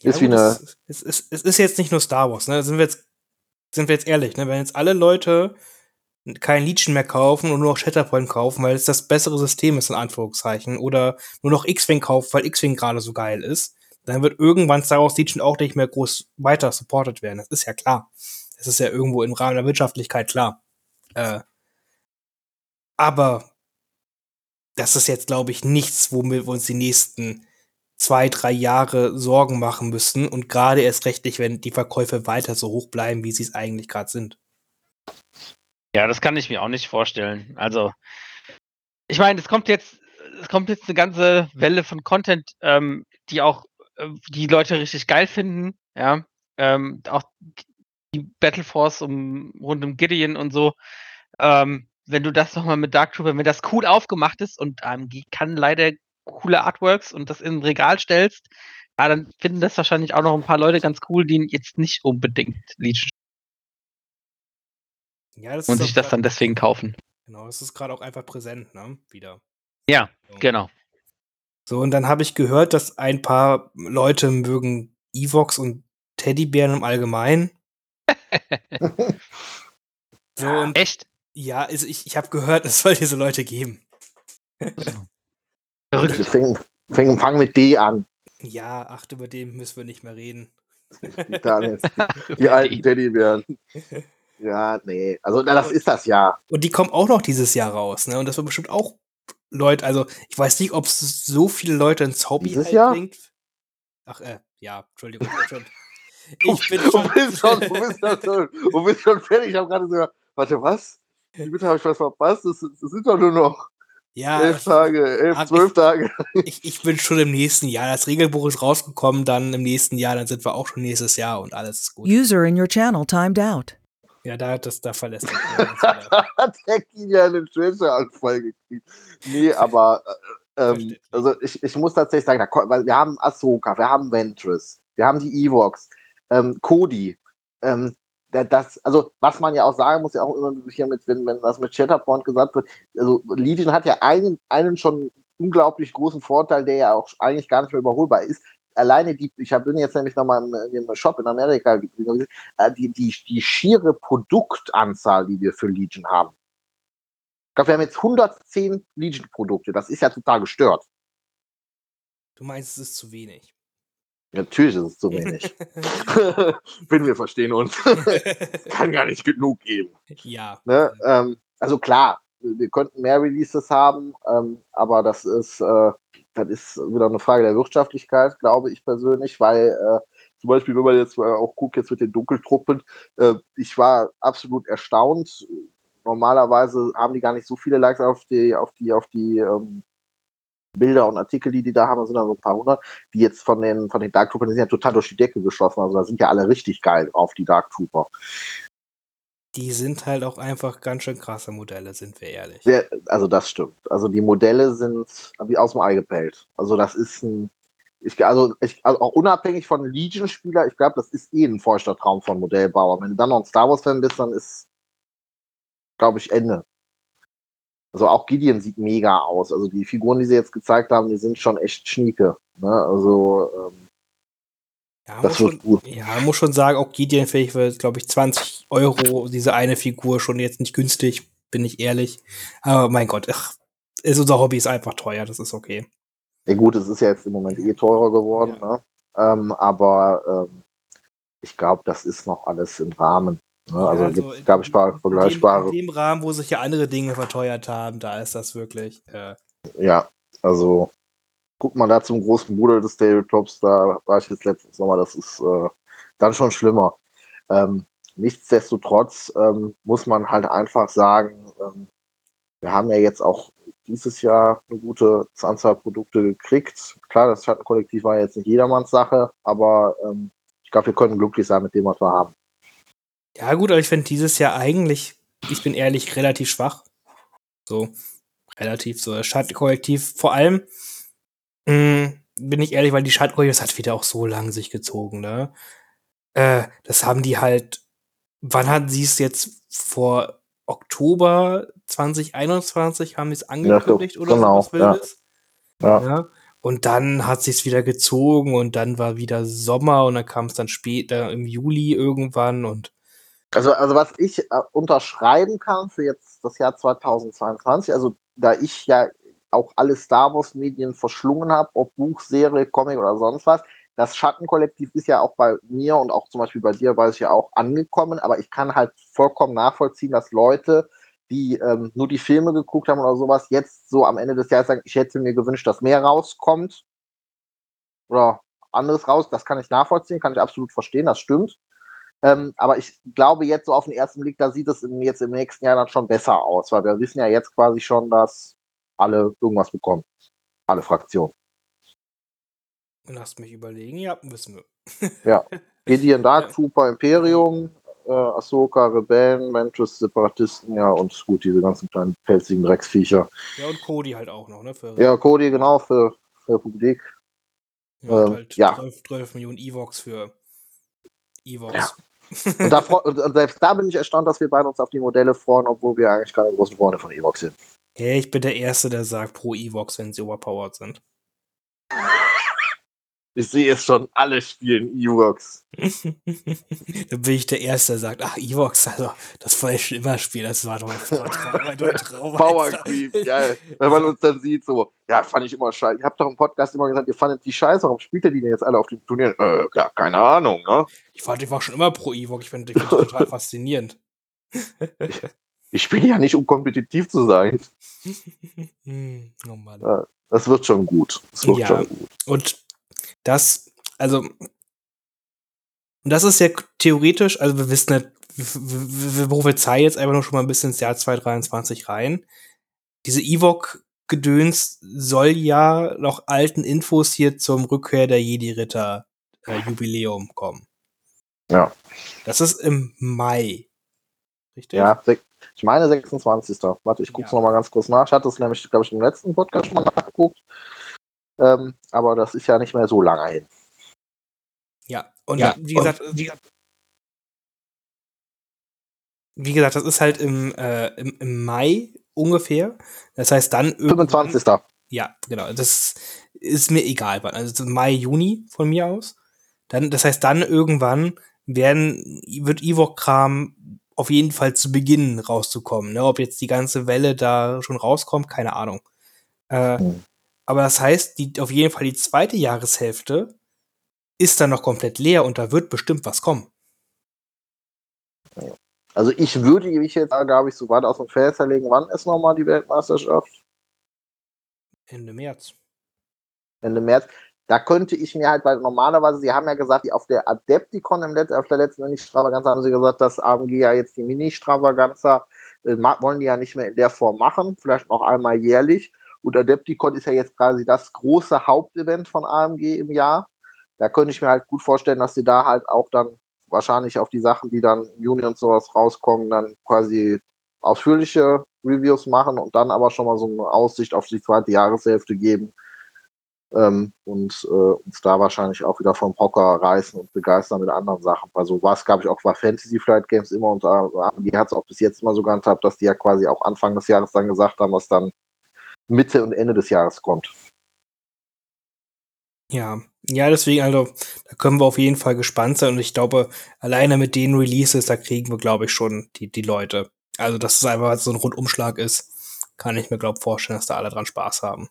S1: Ja,
S2: ist wie
S1: gut,
S2: eine.
S1: Es, es, es, es ist jetzt nicht nur Star Wars, ne? Sind wir jetzt, sind wir jetzt ehrlich, ne? Wenn jetzt alle Leute kein Legion mehr kaufen und nur noch Shatterpoint kaufen, weil es das bessere System ist, in Anführungszeichen, oder nur noch X-Wing kaufen, weil X-Wing gerade so geil ist, dann wird irgendwann Star Wars Legion auch nicht mehr groß weiter supported werden. Das ist ja klar. Das ist ja irgendwo im Rahmen der Wirtschaftlichkeit klar. Äh, aber das ist jetzt, glaube ich, nichts, womit wir uns die nächsten zwei, drei Jahre Sorgen machen müssen und gerade erst recht nicht, wenn die Verkäufe weiter so hoch bleiben, wie sie es eigentlich gerade sind.
S3: Ja, das kann ich mir auch nicht vorstellen. Also, ich meine, es kommt jetzt, es kommt jetzt eine ganze Welle von Content, ähm, die auch äh, die Leute richtig geil finden. Ja, ähm, auch die Battle Force um rund um Gideon und so. Ähm, wenn du das nochmal mit Dark Trooper, wenn das cool aufgemacht ist und AMG kann leider coole Artworks und das in ein Regal stellst, ja, dann finden das wahrscheinlich auch noch ein paar Leute ganz cool, die jetzt nicht unbedingt Legion
S1: Ja, das
S3: und sich das dann deswegen kaufen.
S1: Genau, das ist gerade auch einfach präsent, ne? Wieder.
S3: Ja,
S1: So.
S3: genau.
S1: So, und dann habe ich gehört, dass ein paar Leute mögen Evox und Teddybären im Allgemeinen. So, und
S3: Echt?
S1: Ja, also ich, ich habe gehört, es soll diese Leute geben.
S3: Verrückt.
S2: Wir fängen, fängen, fangen mit D an.
S1: Ja, ach, über den müssen wir nicht mehr reden.
S2: Die, die alten Teddybären. Ja, nee. Also na, das ist das ja.
S1: Und die kommen auch noch dieses Jahr raus, ne? Und das wird bestimmt auch Leute, also ich weiß nicht, ob es so viele Leute ins Hobby
S2: Dieses
S1: halt
S2: Jahr?
S1: bringt. Ach, äh, ja, Entschuldigung. ich bin schon- Ich bin
S2: du, bist schon, du, bist schon, du bist schon fertig. Ich habe gerade so, warte, was? Wie bitte habe ich was verpasst? Das, das sind doch nur noch
S1: ja,
S2: elf
S1: ich,
S2: Tage, elf,
S1: hab
S2: zwölf
S1: ich-
S2: Tage.
S1: ich, ich bin schon im nächsten Jahr. Das Regelbuch ist rausgekommen, dann im nächsten Jahr, dann sind wir auch schon nächstes Jahr und alles ist gut.
S4: User in your channel timed out.
S1: Ja, da, das, da verlässt er
S2: hat der Kilian einen Treasure-Anfall gekriegt. Nee, aber äh, ähm, also ich, ich muss tatsächlich sagen, da, wir haben Ahsoka, wir haben Ventress, wir haben die Evox, ähm, Cody. Ähm, das, also was man ja auch sagen muss, ja auch immer hier mit, wenn, wenn das mit Shatterpoint gesagt wird, also Legion hat ja einen, einen schon unglaublich großen Vorteil, der ja auch eigentlich gar nicht mehr überholbar ist. Alleine die, ich hab- bin jetzt nämlich nochmal im, im Shop in Amerika gewesen, äh, die, die, die schiere Produktanzahl, die wir für Legion haben. Ich glaube, wir haben jetzt 110 Legion-Produkte. Das ist ja total gestört.
S1: Du meinst, es ist zu wenig.
S2: Natürlich ist es zu wenig. Wenn wir verstehen uns. Kann gar nicht genug geben.
S1: ja.
S2: Ne? Ähm, also klar, wir könnten mehr Releases haben, ähm, aber das ist, äh, das ist wieder eine Frage der Wirtschaftlichkeit, glaube ich persönlich, weil äh, zum Beispiel, wenn man jetzt mal auch guckt, jetzt mit den Dunkeltruppen, äh, ich war absolut erstaunt. Normalerweise haben die gar nicht so viele Likes auf die, auf die, auf die ähm, Bilder und Artikel, die die da haben, sind dann so ein paar hundert, die jetzt von den, von den Dark Troopern, die sind ja total durch die Decke geschossen, also da sind ja alle richtig geil auf die Dark Trooper.
S1: Die sind halt auch einfach ganz schön krasse Modelle, sind wir ehrlich.
S2: Ja, also das stimmt. Also die Modelle sind wie aus dem Ei gepellt. Also das ist ein, ich, also, ich, also auch unabhängig von Legion-Spieler, ich glaube, das ist eh ein feuchter Traum von Modellbauer. Wenn du dann noch ein Star Wars-Fan bist, dann ist, glaube ich, Ende. Also auch Gideon sieht mega aus. Also die Figuren, die sie jetzt gezeigt haben, die sind schon echt schnieke. Ne? Also ähm,
S1: Ja,
S2: das
S1: muss
S2: wird
S1: schon,
S2: gut.
S1: ja, muss schon sagen, auch Gideon fähig für, glaube ich, 20 Euro diese eine Figur schon jetzt nicht günstig, bin ich ehrlich. Aber mein Gott, ach, ist unser Hobby ist einfach teuer, das ist okay.
S2: Ja gut, es ist ja jetzt im Moment eh teurer geworden,
S1: Ja.
S2: ne? ähm, aber ähm, ich glaube, das ist noch alles im Rahmen.
S1: Ja,
S2: also,
S1: also
S2: gibt es, glaube ich, paar
S1: In
S2: vergleichbare.
S1: dem, in dem Rahmen, wo sich ja andere Dinge verteuert haben, da ist das wirklich. Äh,
S2: Ja, also guck mal da zum großen Bruder des Tabletops, da war ich jetzt letztens nochmal, das ist äh, dann schon schlimmer. Ähm, nichtsdestotrotz ähm, muss man halt einfach sagen, ähm, wir haben ja jetzt auch dieses Jahr eine gute Anzahl Produkte gekriegt. Klar, das Schattenkollektiv war jetzt nicht jedermanns Sache, aber ähm, ich glaube, wir können glücklich sein mit dem, was wir haben.
S1: Ja, gut, aber ich finde dieses Jahr eigentlich, ich bin ehrlich, relativ schwach. So, relativ so. Das Schattenkollektiv, vor allem, mh, bin ich ehrlich, weil die Schattenkollektiv, das hat wieder auch so lange sich gezogen, ne? Äh, das haben die halt, wann hatten sie es jetzt vor Oktober 2021 haben die es angekündigt oder
S2: genau,
S1: sowas Wildes.
S2: Ja.
S1: Ja. Und dann hat sich's wieder gezogen und dann war wieder Sommer und dann kam es dann später im Juli irgendwann und
S2: Also, also was ich äh, unterschreiben kann für jetzt das Jahr 2022, also da ich ja auch alle Star Wars Medien verschlungen habe, ob Buch, Serie, Comic oder sonst was, das Schattenkollektiv ist ja auch bei mir und auch zum Beispiel bei dir, weiß ich ja auch angekommen, aber ich kann halt vollkommen nachvollziehen, dass Leute, die ähm, nur die Filme geguckt haben oder sowas, jetzt so am Ende des Jahres sagen, ich hätte mir gewünscht, dass mehr rauskommt oder anderes raus. Das kann ich nachvollziehen, kann ich absolut verstehen, das stimmt. Ähm, aber ich glaube jetzt so auf den ersten Blick, da sieht es im, jetzt im nächsten Jahr dann schon besser aus, weil wir wissen ja jetzt quasi schon, dass alle irgendwas bekommen. Alle Fraktionen.
S1: lasst mich überlegen, ja, wissen wir.
S2: Gideon Dark Trooper Imperium, äh, Ahsoka, Rebellen, Mantis, Separatisten, ja, und gut, diese ganzen kleinen pelzigen Drecksviecher.
S1: Ja, und Cody halt auch noch, ne? Für,
S2: Ja, Cody, genau, für, für Republik.
S1: ja,
S2: ähm,
S1: halt
S2: ja.
S1: 12, 12 Millionen Evox für Evox.
S2: Ja. Und, da, und selbst da bin ich erstaunt, dass wir beide uns auf die Modelle freuen, obwohl wir eigentlich keine großen Freunde von Evox sind.
S1: Hey, ich bin der Erste, der sagt pro Evox, wenn sie overpowered sind.
S2: Ich sehe es schon, alle spielen Evox.
S1: Dann bin ich der Erste, der sagt, ach, Evox, also, das wollte ich schon immer spielen, das war doch mein Traum,
S2: Power. Creep, geil. Wenn man uns dann sieht, so, ja, fand ich immer scheiße. Ihr habt doch im Podcast immer gesagt, ihr fandet die scheiße, warum spielt ihr die denn jetzt alle auf den Turnieren? Äh, ja, keine Ahnung, ne?
S1: Ich fand, ich war schon immer pro Evox, ich finde ich find die total faszinierend.
S2: Ich spiele ja nicht, um kompetitiv zu sein.
S1: Hm, oh Mann.
S2: Das wird schon gut. Das wird
S1: Ja.
S2: schon gut.
S1: Und das, also, und das ist ja theoretisch, also wir wissen nicht, wir, wir prophezeien jetzt einfach nur schon mal ein bisschen ins Jahr 2023 rein. Diese Ewok-Gedöns soll ja noch alten Infos hier zum Rückkehr der Jedi-Ritter-Jubiläum kommen.
S2: Ja.
S1: Das ist im Mai. Richtig?
S2: Ja, ich meine 26. Warte, ich gucke es
S1: Ja.
S2: noch mal ganz kurz nach. Ich hatte es nämlich, glaube ich, im letzten Podcast schon mal nachgeguckt. Ähm, aber das ist ja nicht mehr so lange hin.
S1: Ja, und
S2: Ja,
S1: wie gesagt, wie gesagt, das ist halt im, äh, im, im Mai ungefähr. Das heißt dann irgendwann-
S2: 25.
S1: Ja, genau. Das ist mir egal, wann. Also Mai, Juni von mir aus. Dann, das heißt, dann irgendwann werden, wird Ewok-Kram auf jeden Fall zu Beginn rauszukommen. Ne? Ob jetzt die ganze Welle da schon rauskommt, keine Ahnung. Äh,
S2: Hm.
S1: Aber das heißt, die, auf jeden Fall die zweite Jahreshälfte ist dann noch komplett leer und da wird bestimmt was kommen.
S2: Also ich würde mich jetzt, glaube ich, so weit aus dem Fenster legen. Wann ist nochmal die Weltmeisterschaft?
S1: Ende März.
S2: Ende März. Da könnte ich mir halt, weil normalerweise, sie haben ja gesagt, die auf der Adepticon im Let auf der letzten Mini-Stravaganza haben sie gesagt, dass AMG ja jetzt die Mini-Stravaganza äh, wollen die ja nicht mehr in der Form machen, vielleicht noch einmal jährlich. Und Adepticon ist ja jetzt quasi das große Hauptevent von AMG im Jahr. Da könnte ich mir halt gut vorstellen, dass sie da halt auch dann wahrscheinlich auf die Sachen, die dann im Juni und sowas rauskommen, dann quasi ausführliche Reviews machen und dann aber schon mal so eine Aussicht auf die zweite Jahreshälfte geben ähm, und äh, uns da wahrscheinlich auch wieder vom Hocker reißen und begeistern mit anderen Sachen. Also was, glaube ich, auch bei Fantasy Flight Games immer und die hat es auch bis jetzt immer so gehandhabt, dass die ja quasi auch Anfang des Jahres dann gesagt haben, was dann Mitte und Ende des Jahres kommt.
S1: Ja, ja, deswegen, also, da können wir auf jeden Fall gespannt sein und ich glaube, alleine mit den Releases, da kriegen wir, glaube ich, schon die, die Leute. Also, dass es einfach so ein Rundumschlag ist, kann ich mir, glaube vorstellen, dass da alle dran Spaß haben.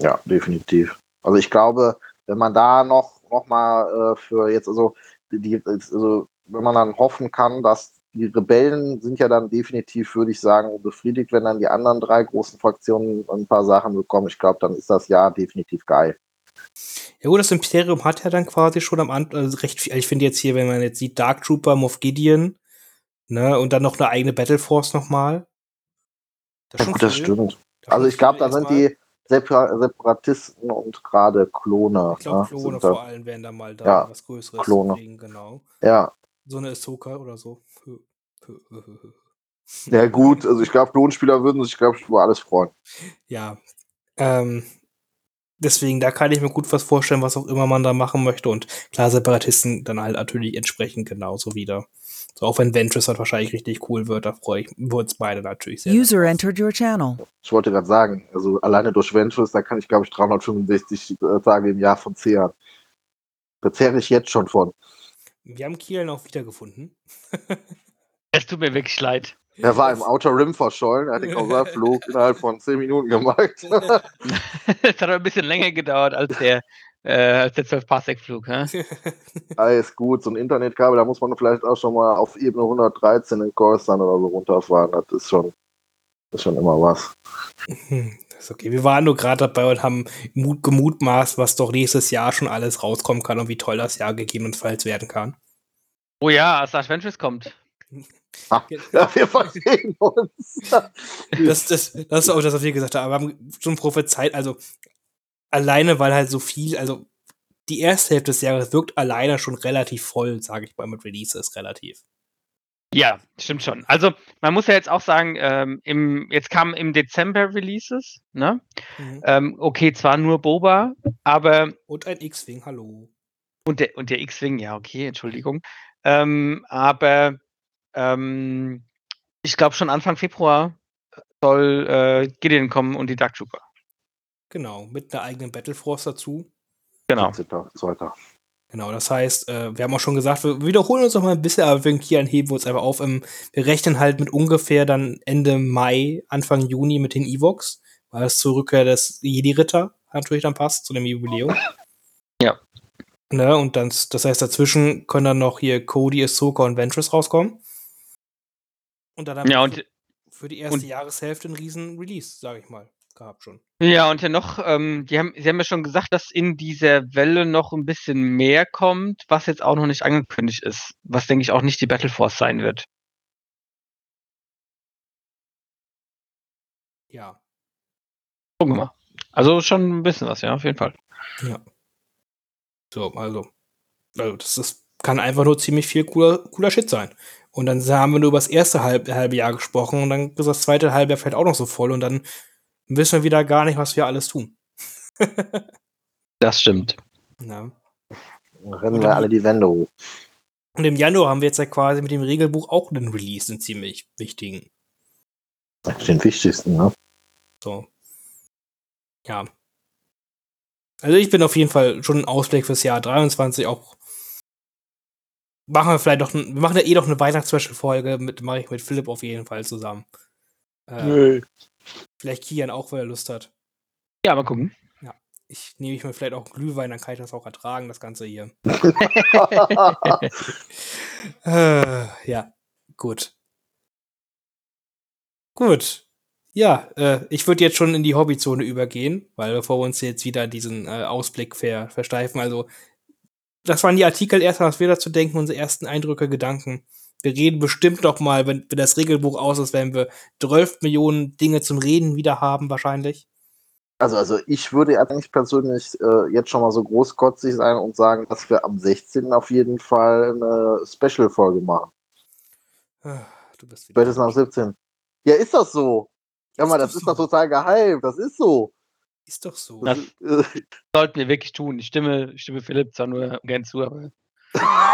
S2: Ja, definitiv. Also ich glaube, wenn man da noch, noch mal äh, für jetzt, also, die, also wenn man dann hoffen kann, dass die Rebellen sind ja dann definitiv, würde ich sagen, befriedigt, wenn dann die anderen drei großen Fraktionen ein paar Sachen bekommen. Ich glaube, dann ist das Jahr definitiv geil.
S1: Ja gut, das Imperium hat ja dann quasi schon am Anfang also recht viel, ich finde jetzt hier, wenn man jetzt sieht, Dark Trooper, Moff Gideon, ne, und dann noch eine eigene Battle Force nochmal. Das,
S2: Ja, gut, das stimmt.
S1: Ist
S2: Also ich glaube, da sind die Separ Separatisten und gerade Klone.
S1: Ich glaube,
S2: ne,
S1: Klone
S2: da.
S1: vor allem werden da mal da
S2: Ja,
S1: was Größeres
S2: Klone.
S1: kriegen, genau.
S2: Ja,
S1: So eine Ahsoka oder so.
S2: ja gut, also ich glaube, Klonspieler würden sich, glaube ich, über alles freuen.
S1: Ja. Ähm, deswegen, da kann ich mir gut was vorstellen, was auch immer man da machen möchte. Und klar, Separatisten dann halt natürlich entsprechend genauso wieder. So, auch wenn Ventress halt wahrscheinlich richtig cool wird, da freue ich uns beide natürlich sehr.
S4: User
S1: drauf.
S4: entered your channel.
S2: Ich wollte gerade sagen, also alleine durch Ventures, da kann ich, glaube ich, 365 äh, Tage im Jahr von zehren. Da zehre ich jetzt schon von.
S1: Wir haben Kiel auch wiedergefunden.
S3: Es tut mir wirklich leid.
S2: Er war im Outer Rim verschollen, er hat den Kausalflug innerhalb von 10 Minuten gemacht.
S3: Es hat aber ein bisschen länger gedauert als der, äh, als der 12-Parsec-Flug. hä?
S2: Alles gut, so ein Internetkabel, da muss man vielleicht auch schon mal auf Ebene 113 in Coruscant oder so runterfahren. Das ist schon, das ist schon immer was.
S1: Das ist okay. Wir waren nur gerade dabei und haben Mut, gemutmaßt, was doch nächstes Jahr schon alles rauskommen kann und wie toll das Jahr gegebenenfalls werden kann.
S3: Oh ja, als Dark Ventress kommt.
S2: Ja, wir verstehen uns.
S1: Das, das, das ist auch das, was wir gesagt haben. Aber wir haben schon prophezeit, also alleine, weil halt so viel, also die erste Hälfte des Jahres wirkt alleine schon relativ voll, sage ich mal, mit Releases relativ.
S3: Ja, stimmt schon. Also man muss ja jetzt auch sagen, ähm, im, jetzt kamen im Dezember Releases, ne? Ähm, okay, zwar nur Boba, aber
S1: Und ein X-Wing, hallo.
S3: und der, und der X-Wing, ja, okay, Entschuldigung. Ähm, aber ähm, ich glaube schon Anfang Februar soll äh, Gideon kommen und die Dark Trooper.
S1: Genau, mit einer eigenen Battleforce dazu.
S3: Genau.
S2: Zweiter.
S1: Genau, das heißt, äh, wir haben auch schon gesagt, wir wiederholen uns noch mal ein bisschen, aber wegen Kian heben wir uns einfach auf. Ähm, wir rechnen halt mit ungefähr dann Ende Mai, Anfang Juni mit den Evox, weil es zur Rückkehr des Jedi-Ritter natürlich dann passt, zu dem Jubiläum.
S3: Ja.
S1: Ne, und dann, das heißt, dazwischen können dann noch hier Cody, Ahsoka und Ventress rauskommen. Und dann haben
S3: Ja,
S1: wir
S3: und
S1: für, die erste
S3: und-
S1: Jahreshälfte einen riesen Release, sage ich mal, gehabt schon.
S3: Ja, und ja noch, ähm, die haben, sie haben ja schon gesagt, dass in dieser Welle noch ein bisschen mehr kommt, was jetzt auch noch nicht angekündigt ist. Was, denke ich, auch nicht die Battle Force sein wird.
S1: Ja.
S3: Gucken wir mal. Also schon ein bisschen was, ja, auf jeden Fall.
S1: So, also, also das ist, kann einfach nur ziemlich viel cooler, cooler Shit sein. Und dann haben wir nur über das erste halb, halbe Jahr gesprochen und dann ist das zweite halbe Jahr vielleicht auch noch so voll und dann wissen wir wieder gar nicht, was wir alles tun.
S3: Das stimmt.
S1: Ja.
S2: Dann rennen wir alle die Wände hoch.
S1: Und im Januar haben wir jetzt ja quasi mit dem Regelbuch auch einen Release, einen ziemlich wichtigen.
S2: Den wichtigsten, ne?
S1: So. Ja. Also ich bin auf jeden Fall schon ein Ausblick fürs Jahr 23 auch. Machen wir vielleicht doch, wir machen ja eh doch eine Weihnachts-Special-Folge mit, mache ich mit Philipp auf jeden Fall zusammen. Äh, vielleicht Kian auch, weil er Lust hat.
S3: Ja, mal gucken.
S1: Ich nehme ich mir vielleicht auch Glühwein, dann kann ich das auch ertragen, das Ganze hier. Äh, ja, gut. Gut. Ja, äh, ich würde jetzt schon in die Hobbyzone übergehen, weil bevor wir uns jetzt wieder diesen äh, Ausblick ver versteifen, also das waren die Artikel erstmal, was wir dazu denken, unsere ersten Eindrücke, Gedanken. Wir reden bestimmt noch mal, wenn, wenn das Regelbuch aus ist, werden wir 12 Millionen Dinge zum Reden wieder haben, wahrscheinlich.
S2: Also, also ich würde ja eigentlich persönlich äh, jetzt schon mal so großkotzig sein und sagen, dass wir am 16. auf jeden Fall eine Special-Folge machen.
S1: Ah, Du bist wieder.
S2: Spätestens am 17. Ja, ist das so? Ja, mal, das ist doch total geheim. Das ist so.
S1: Ist doch so.
S3: Das-
S2: ist, äh,
S3: Sollten wir wirklich tun. Ich stimme, ich stimme Philipp zwar nur gern zu, aber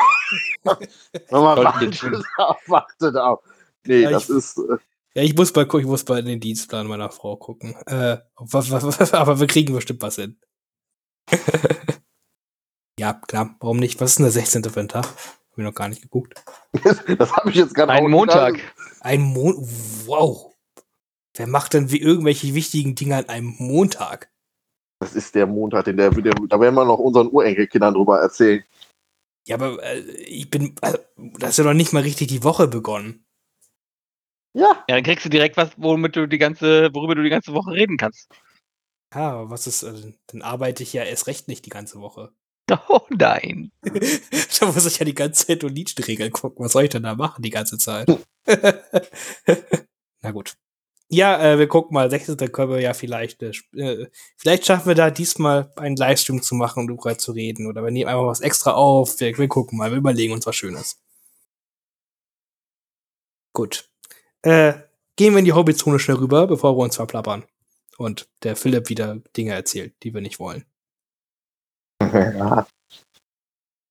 S2: Nochmal
S3: Sollten wir tun.
S2: wartet auf, wartet auf. Nee,
S1: Ja,
S2: das
S1: ich-
S2: ist. Äh,
S1: Ja, ich muss mal gucken, ich muss mal in den Dienstplan meiner Frau gucken. Äh, wa- wa- wa- aber wir kriegen bestimmt was hin. ja, klar, warum nicht? Was ist denn der 16. für ein Tag? Hab ich noch gar nicht geguckt.
S2: das habe ich jetzt gerade
S3: ein Montag.
S2: gedacht.
S1: Ein Mon Wow. Wer macht denn wie irgendwelche wichtigen Dinge an einem Montag?
S2: Das ist der Montag, den der, der, da werden wir noch unseren Urenkelkindern drüber erzählen.
S1: Ja, aber äh, ich bin. Äh, das ist ja noch nicht mal richtig die Woche begonnen.
S2: Ja,
S3: Ja, dann kriegst du direkt was, womit du die ganze, worüber du die ganze Woche reden kannst.
S1: Ja, aber was ist. Äh, dann arbeite ich ja erst recht nicht die ganze Woche.
S3: Oh nein.
S1: da muss ich ja die ganze Zeit nur Legion-Regeln gucken. Was soll ich denn da machen die ganze Zeit? Na gut. Ja, äh, wir gucken mal. 16. können wir ja vielleicht, äh, äh, vielleicht schaffen wir da diesmal einen Livestream zu machen und darüber zu reden. Oder wir nehmen einfach was extra auf. Wir, wir gucken mal. Wir überlegen uns was Schönes. Gut. Äh, gehen wir in die Hobbyzone schnell rüber, bevor wir uns verplappern. Und der Philipp wieder Dinge erzählt, die wir nicht wollen.
S2: ja.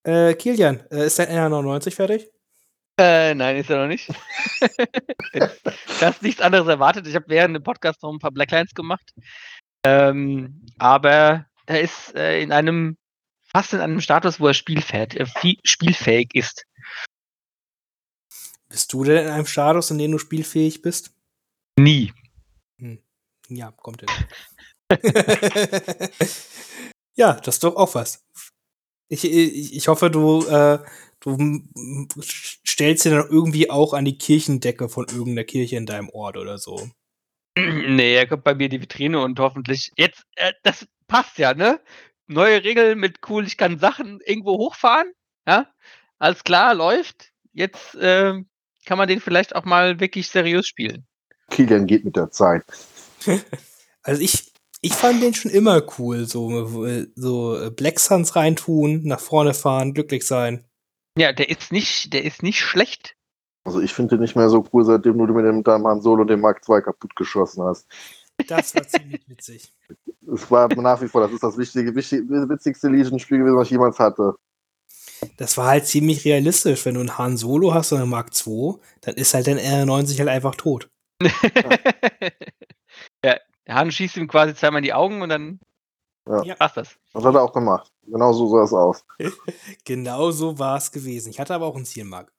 S1: Äh, Kilian, äh, ist dein NR99 fertig?
S3: Äh, nein, ist er noch nicht. du hast nichts anderes erwartet. Ich habe während dem Podcast noch ein paar Blacklines gemacht. Ähm, aber er ist äh, in einem, fast in einem Status, wo er spielfähig, äh, spielfähig ist.
S1: Bist du denn in einem Status, in dem du spielfähig bist?
S3: Nie.
S1: Ja, kommt hin. ja, das ist doch auch was. Ich, ich, ich hoffe, du, äh, du stellst dir dann irgendwie auch an die Kirchendecke von irgendeiner Kirche in deinem Ort oder so.
S3: nee, er kommt bei mir in die Vitrine und hoffentlich. Jetzt, äh, das passt ja, ne? Neue Regel mit cool, ich kann Sachen irgendwo hochfahren. Ja, alles klar, läuft. Jetzt ähm, kann man den vielleicht auch mal wirklich seriös spielen.
S2: Kilian geht mit der Zeit.
S1: Also ich, ich fand den schon immer cool, so, äh, so äh, Black Suns reintun, nach vorne fahren, glücklich sein.
S3: Ja, der ist nicht, der ist nicht schlecht.
S2: Also ich finde den nicht mehr so cool, seitdem du mit dem deinem Han Solo und dem Mark II kaputt geschossen hast.
S1: Das war ziemlich witzig.
S2: Es war nach wie vor, das ist das wichtige, wichtig, witzigste Legion-Spiel gewesen, was ich jemals hatte.
S1: Das war halt ziemlich realistisch. Wenn du einen Han Solo hast und einen Mark II, dann ist halt dein R90 halt einfach tot.
S3: ja, der Hahn schießt ihm quasi zweimal in die Augen und dann
S2: Ja.
S3: passt das.
S2: Das hat er auch gemacht. Genau so sah es aus.
S1: Genau so war es gewesen. Ich hatte aber auch einen Zielmark.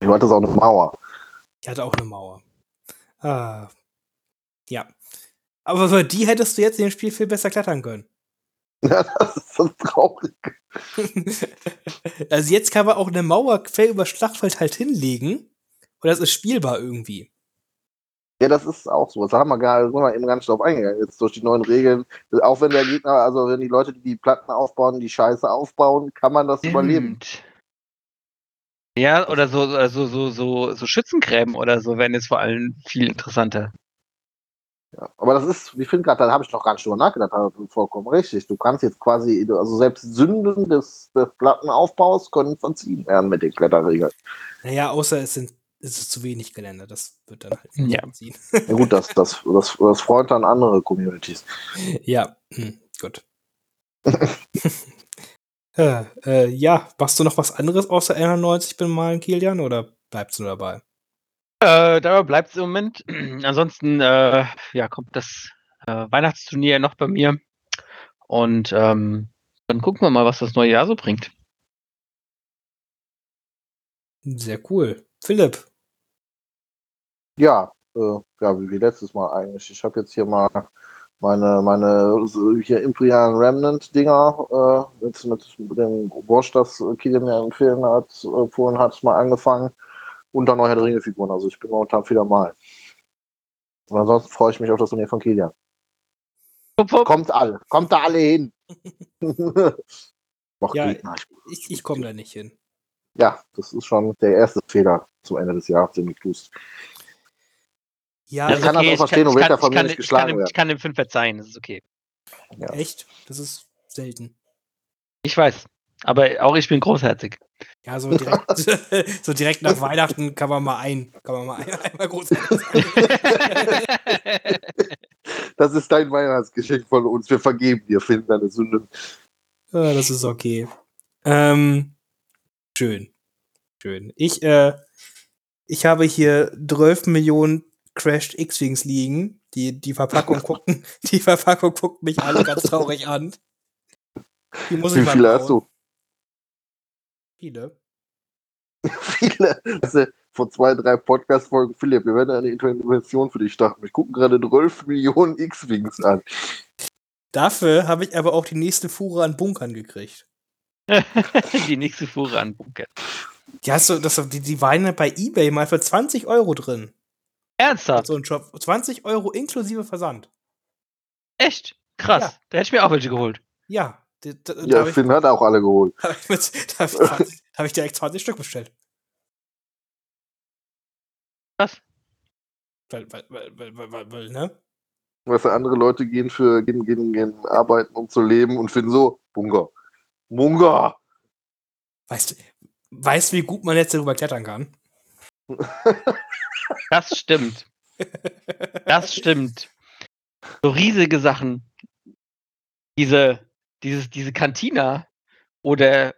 S2: Ich hatte es auch eine Mauer.
S1: Ich hatte auch eine Mauer. Ah. Ja. Aber über die hättest du jetzt in dem Spiel viel besser klettern können.
S2: Ja, das ist so traurig.
S1: also jetzt kann man auch eine Mauer quer über das Schlachtfeld halt hinlegen. Und das ist spielbar irgendwie.
S2: Ja, das ist auch so. Das haben wir gar, sind wir eben nicht drauf eingegangen. Jetzt durch die neuen Regeln. Auch wenn der Gegner, also wenn die Leute, die die Platten aufbauen, die Scheiße aufbauen, kann man das überleben.
S3: Stimmt. Ja, oder so, oder so, so, so, so Schützengräben oder so wären jetzt vor allem viel interessanter.
S2: Ja. Aber das ist, ich finde gerade, da habe ich noch gar nicht drüber nachgedacht, aber vollkommen richtig. Du kannst jetzt quasi, also selbst Sünden des, des Plattenaufbaus können verziehen werden mit den Kletterregeln.
S1: Naja, außer es sind es ist zu wenig Gelände. Das wird dann halt
S3: Ja.
S1: ziehen.
S2: Ja gut, das, das, das, das freut dann andere Communities.
S1: Ja, hm, gut. äh, äh, ja, machst du noch was anderes außer 91 bemalen, Kilian, oder bleibst du dabei?
S3: Äh, dabei bleibt es im Moment. Ansonsten äh, ja, kommt das äh, Weihnachtsturnier noch bei mir. Und ähm, dann gucken wir mal, was das neue Jahr so bringt.
S1: Sehr cool. Philipp,
S2: Ja, äh, ja, wie, wie letztes Mal eigentlich. Ich habe jetzt hier mal meine, meine so hier Imperial Remnant Dinger, äh, jetzt mit dem Bosch, das Kilian mir empfehlen hat, äh, empfohlen hat, mal angefangen. Und dann neue Ringe Figuren. Also ich bin momentan wieder mal. Und ansonsten freue ich mich auf das Turnier von Kilian. Kommt alle, kommt da alle hin. Noch
S1: Ja,
S2: Gegner.
S1: ich, ich komme da nicht hin.
S2: Ja, das ist schon der erste Fehler zum Ende des Jahres, den du tust.
S1: Ja,
S2: Das kann das auch verstehen und
S3: ich
S2: wird von
S3: ich
S2: mir nicht
S3: ich kann,
S2: geschlagen
S3: dem-
S2: werden.
S3: ich kann dem 5 verzeihen, das ist okay.
S2: Ja.
S1: echt? Das ist selten.
S3: Ich weiß. Aber auch ich bin großherzig.
S1: Ja, so direkt, so direkt nach Weihnachten kann man mal ein, kann man mal ein, einmal groß sein.
S2: Das ist dein Weihnachtsgeschenk von uns. Wir vergeben dir, finden deine Sünde.
S1: Ja, das ist okay. Ähm, schön. Schön. Ich, äh, ich habe hier 12 Millionen Crashed X-Wings liegen. Die, die Verpackung gucken, die Verpackung guckt mich alle ganz traurig an. Die muss
S2: Wie
S1: ich
S2: viele hast du?
S1: Viele.
S2: Viele. Also, vor zwei, drei Podcast-Folgen, Philipp, wir werden eine Intervention für dich starten. Ich gucke gerade 12 Millionen X-Wings an.
S1: Dafür habe ich aber auch die nächste Fuhre an Bunkern gekriegt.
S3: Die nächste Fuhre an Bunker.
S1: Die hast du, das, die, die waren ja bei Ebay mal für 20 Euro drin.
S3: Ernsthaft?
S1: So ein Shop. 20 Euro inklusive Versand.
S3: Echt? Krass.
S1: Ja.
S3: Da hätte ich mir auch welche geholt.
S1: Ja. Da, da, da
S2: Ja,
S1: habe ich,
S2: Finn hat auch alle geholt.
S1: da hab ich, mit- da hab ich, 20 da hab ich direkt 20 Stück bestellt.
S3: Krass.
S1: Weil, weil, weil, weil, weil, weil, weil ne?
S2: Weißt du, andere Leute gehen für gehen, gehen, gehen arbeiten, um zu leben und finden so, Bunga. Bunga!
S1: Weißt du, weißt wie gut man jetzt darüber klettern kann?
S3: Das stimmt. Das stimmt. So riesige Sachen. Diese, dieses, diese Kantina oder,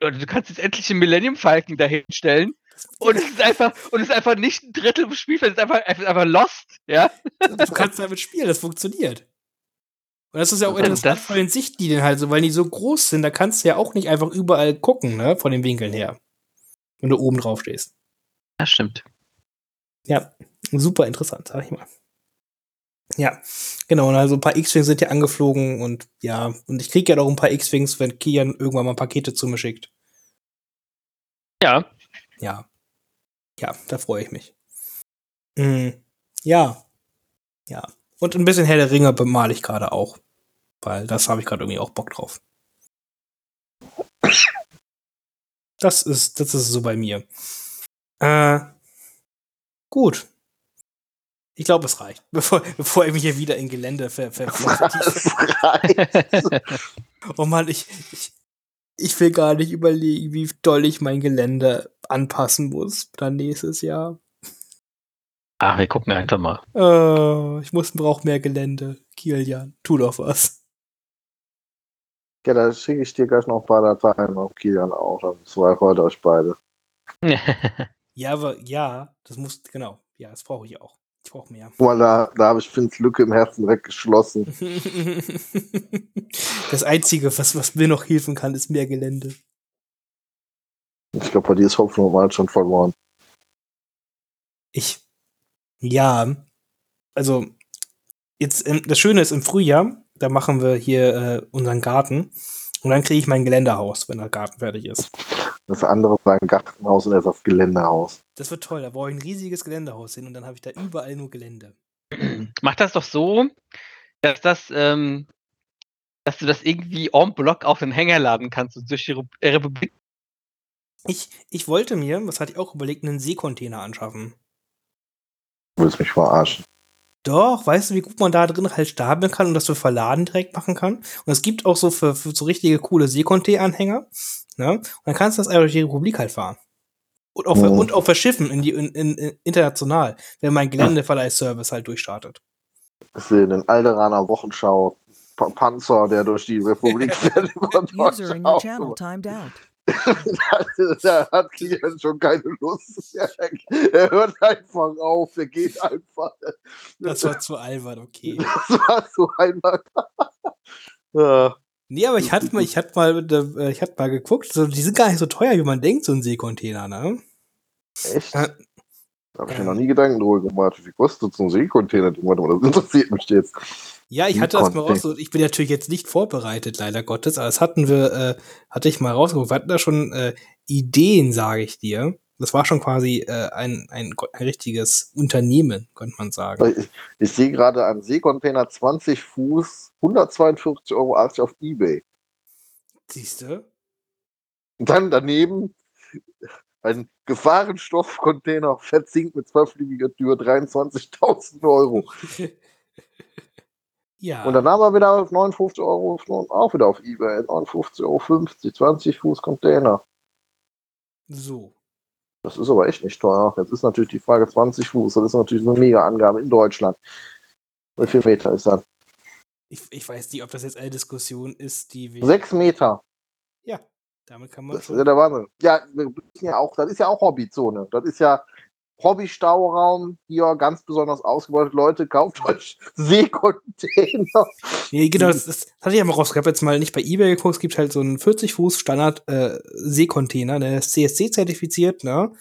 S3: oder du kannst jetzt endlich den Millennium Falcon dahin stellen Und es ist einfach, und es ist einfach nicht ein Drittel im Spielfeld, es ist einfach, es ist einfach lost, ja?
S1: Du kannst damit spielen, das funktioniert. Und das ist ja auch interessant von den Sichtlinien halt so, weil die so groß sind, da kannst du ja auch nicht einfach überall gucken, ne, von den Winkeln her. Wenn du oben drauf stehst.
S3: Das stimmt.
S1: Ja, super interessant, sag ich mal. Ja, genau, und also ein paar X-Wings sind ja angeflogen und ja, und ich krieg ja noch ein paar X-Wings, wenn Kian irgendwann mal Pakete zu mir schickt.
S3: Ja,
S1: Ja. Ja, da freue ich mich. Mm, ja. Ja. Und ein bisschen Herr der Ringe bemale ich gerade auch. Weil das habe ich gerade irgendwie auch Bock drauf. Das ist, das ist so bei mir. Äh, gut. Ich glaube, es reicht. Bevor, bevor ich mich hier wieder in Gelände ver, ver, ver. Oh Mann, ich, ich, ich will gar nicht überlegen, wie doll ich mein Gelände anpassen muss dann nächstes Jahr.
S3: Ach, wir gucken einfach mal.
S1: Äh, ich muss brauche mehr Gelände. Kilian, tu doch was.
S2: Ja, da schicke ich dir gleich noch ein paar Dateien auf Kilian auch. Dann freut euch beide.
S1: Ja, aber ja, das muss, genau. Ja, das brauche ich auch. Ich brauche mehr.
S2: Mal, da, habe ich Finns Lücke im Herzen weggeschlossen.
S1: das Einzige, was, was mir noch helfen kann, ist mehr Gelände.
S2: Ich glaube, bei dir ist Hoffnung mal schon verloren.
S1: Ich, ja, also, jetzt, das Schöne ist, im Frühjahr, da machen wir hier äh, unseren Garten und dann kriege ich mein Geländehaus, wenn der Garten fertig ist.
S2: Das andere war ein Gartenhaus und er ist das Geländehaus.
S1: Das wird toll, da brauche ich ein riesiges Geländehaus hin und dann habe ich da überall nur Gelände.
S3: Mach das doch so, dass das, ähm, dass du das irgendwie en bloc auf den Hänger laden kannst und durch die äh, Republik.
S1: Ich, ich wollte mir, das hatte ich auch überlegt, einen Seekontainer anschaffen.
S2: Du willst mich verarschen.
S1: Doch, weißt du, wie gut man da drin halt stapeln kann und das für Verladen direkt machen kann? Und es gibt auch so für, für so richtige coole Seekontainer-Anhänger. Ne? Und dann kannst du das einfach durch die Republik halt fahren. Und auch, für,
S2: Mhm.
S1: und auch verschiffen in die, in, in, in, international, wenn mein Geländeverleihservice halt durchstartet.
S2: Ich sehe den Alderaner Wochenschau. Pa Panzer, der durch die Republik fährt.
S4: User in your
S2: Deutschland.
S4: channel timed out.
S2: da hat Kilian schon keine Lust. Er, er hört einfach auf, er geht einfach.
S1: Das war zu albern, okay.
S2: Das war so einmal. ja.
S1: Nee, aber ich hatte mal, ich hatte mal, äh, ich hatte mal geguckt, so, die sind gar nicht so teuer, wie man denkt, so ein Seekontainer, ne?
S2: Echt?
S1: Äh,
S2: Da habe ich mir noch nie Gedanken drüber gemacht. Wie kostet so ein Seekontainer? Das interessiert mich jetzt.
S1: Ja, ich hatte das mal raus. Ich bin natürlich jetzt nicht vorbereitet, leider Gottes, aber das hatten wir, äh, hatte ich mal rausgeguckt. Wir hatten da schon äh, Ideen, sage ich dir. Das war schon quasi äh, ein, ein, ein richtiges Unternehmen, könnte man sagen.
S2: Ich, ich sehe gerade einen Seekontainer 20 Fuß, 142,80 Euro auf Ebay.
S1: Siehst du?
S2: Und dann daneben ein Gefahrenstoffcontainer verzinkt mit zwölfliegiger Tür, 23.000 Euro.
S1: ja.
S2: Und dann haben wir wieder auf 59 Euro, auch wieder auf Ebay, 59,50 Euro, 20 Fuß Container.
S1: so.
S2: Das ist aber echt nicht teuer. Jetzt ist natürlich die Frage 20 Fuß, das ist natürlich eine mega Angabe in Deutschland. Wie viel Meter ist das?
S1: Ich, ich weiß nicht, ob das jetzt eine Diskussion ist, die wir.
S2: Sechs Meter.
S1: Ja, damit kann man
S2: Das ist
S1: schon.
S2: ja der Wahnsinn. Ja, wir müssen ja auch, das ist ja auch Hobbyzone. Das ist ja Hobby-Stauraum hier ganz besonders ausgebeutet. Leute, kauft euch Seekontainer.
S1: Nee, genau, das, das hatte ich ja mal raus. Ich habe jetzt mal nicht bei eBay geguckt. Es gibt halt so einen 40 Fuß Standard äh, Seekontainer, der ist CSC zertifiziert, ne?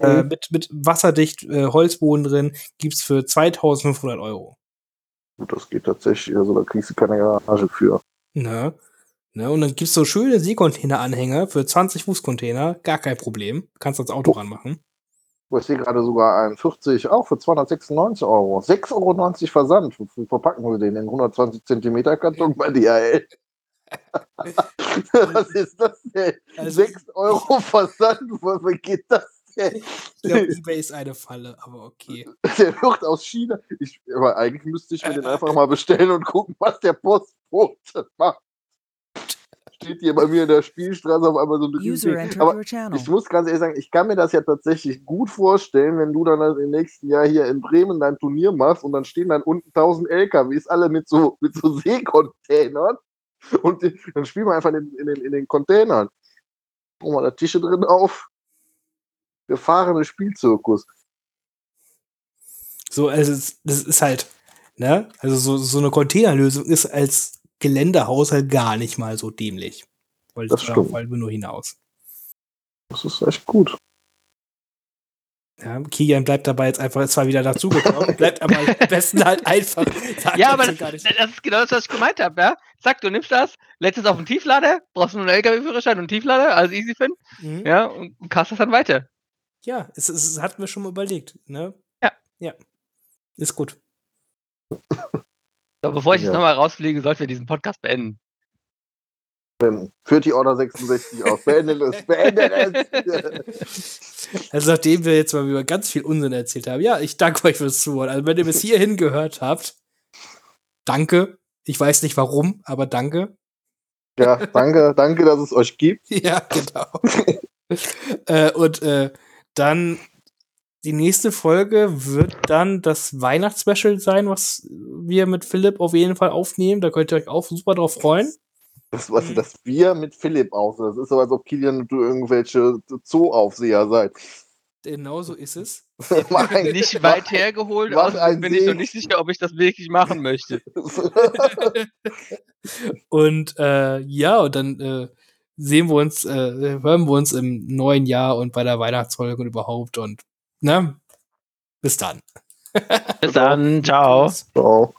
S1: Äh, mit, mit wasserdicht äh, Holzboden drin, gibt's für 2500 Euro.
S2: Gut, das geht tatsächlich. Also da kriegst du keine Garage für.
S1: Ne? Ne? Und dann gibt's so schöne Seekontainer-Anhänger für 20 Fuß Container, gar kein Problem. Kannst das Auto ranmachen.
S2: Ich sehe gerade sogar einen 40, auch für 296 Euro. 6,90 Euro Versand. Wofür verpacken wir den in 120 Zentimeter Karton bei DHL? Was ist das denn?
S1: Also-
S2: 6 Euro Versand? Wofür geht das denn?
S1: Ich glaube, eBay ist eine Falle, aber okay.
S2: Der wird aus China. Ich, aber eigentlich müsste ich mir den einfach mal bestellen und gucken, was der Postbote macht. Steht hier bei mir in der Spielstraße auf einmal so ein
S4: User
S2: Aber ich muss ganz ehrlich sagen, ich kann mir das ja tatsächlich gut vorstellen, wenn du dann im nächsten Jahr hier in Bremen dein Turnier machst und dann stehen dann unten 1000 LKWs, alle mit so, mit so Seekontainern und die, dann spielen wir einfach in, den- in, den, in den Containern. Machen wir da Tische drin auf. gefahrene Spielzirkus.
S1: So, also es- das ist halt, ne? Also so, so eine Containerlösung ist als Geländehaus halt gar nicht mal so dämlich. Wollte
S2: Das stimmt.
S1: halt nur hinaus.
S2: Das ist echt gut.
S1: Ja, Kian bleibt dabei jetzt einfach zwar wieder dazugekommen, bleibt aber am besten halt einfach. sagt
S3: Ja, aber das,
S1: gar nicht.
S3: das ist genau das, was ich gemeint habe, ja. Zack, du nimmst das, lädst es auf den Tieflader, brauchst nur einen LKW-Führerschein und einen Tieflader, also easy finden,
S1: Mhm.
S3: ja, und kannst das dann weiter.
S1: Ja, es, es, es hatten wir schon mal überlegt, ne?
S3: Ja.
S1: Ja. Ist gut.
S3: So, bevor ich
S2: Ja.
S3: jetzt nochmal rausfliege, sollten wir diesen Podcast beenden.
S2: Führt die Order 66 aus. Beendet es. Beendet es.
S1: Also nachdem wir jetzt mal über ganz viel Unsinn erzählt haben, ja, ich danke euch fürs Zuhören. Also wenn ihr bis hierhin gehört habt, danke. Ich weiß nicht warum, aber danke.
S2: ja, danke, danke, dass es euch gibt.
S1: Ja, genau. äh, und äh, dann die nächste Folge wird dann das Weihnachtsspecial sein, was wir mit Philipp auf jeden Fall aufnehmen. Da könnt ihr euch auch super drauf freuen.
S2: Das, was,
S1: Mhm.
S2: das wir mit Philipp aus. Das ist so, als ob Kilian und du irgendwelche Zooaufseher seid.
S1: Genau so ist es.
S2: Mach ein-
S3: Nicht weit hergeholt,
S2: mach
S3: außerdem
S2: einen
S3: bin ich noch nicht sicher, ob ich das wirklich machen möchte.
S1: Und äh, ja, und dann äh, sehen wir uns, äh, hören wir uns im neuen Jahr und bei der Weihnachtsfolge und überhaupt. Und ne? Bis dann.
S3: Bis dann, ciao.
S2: So.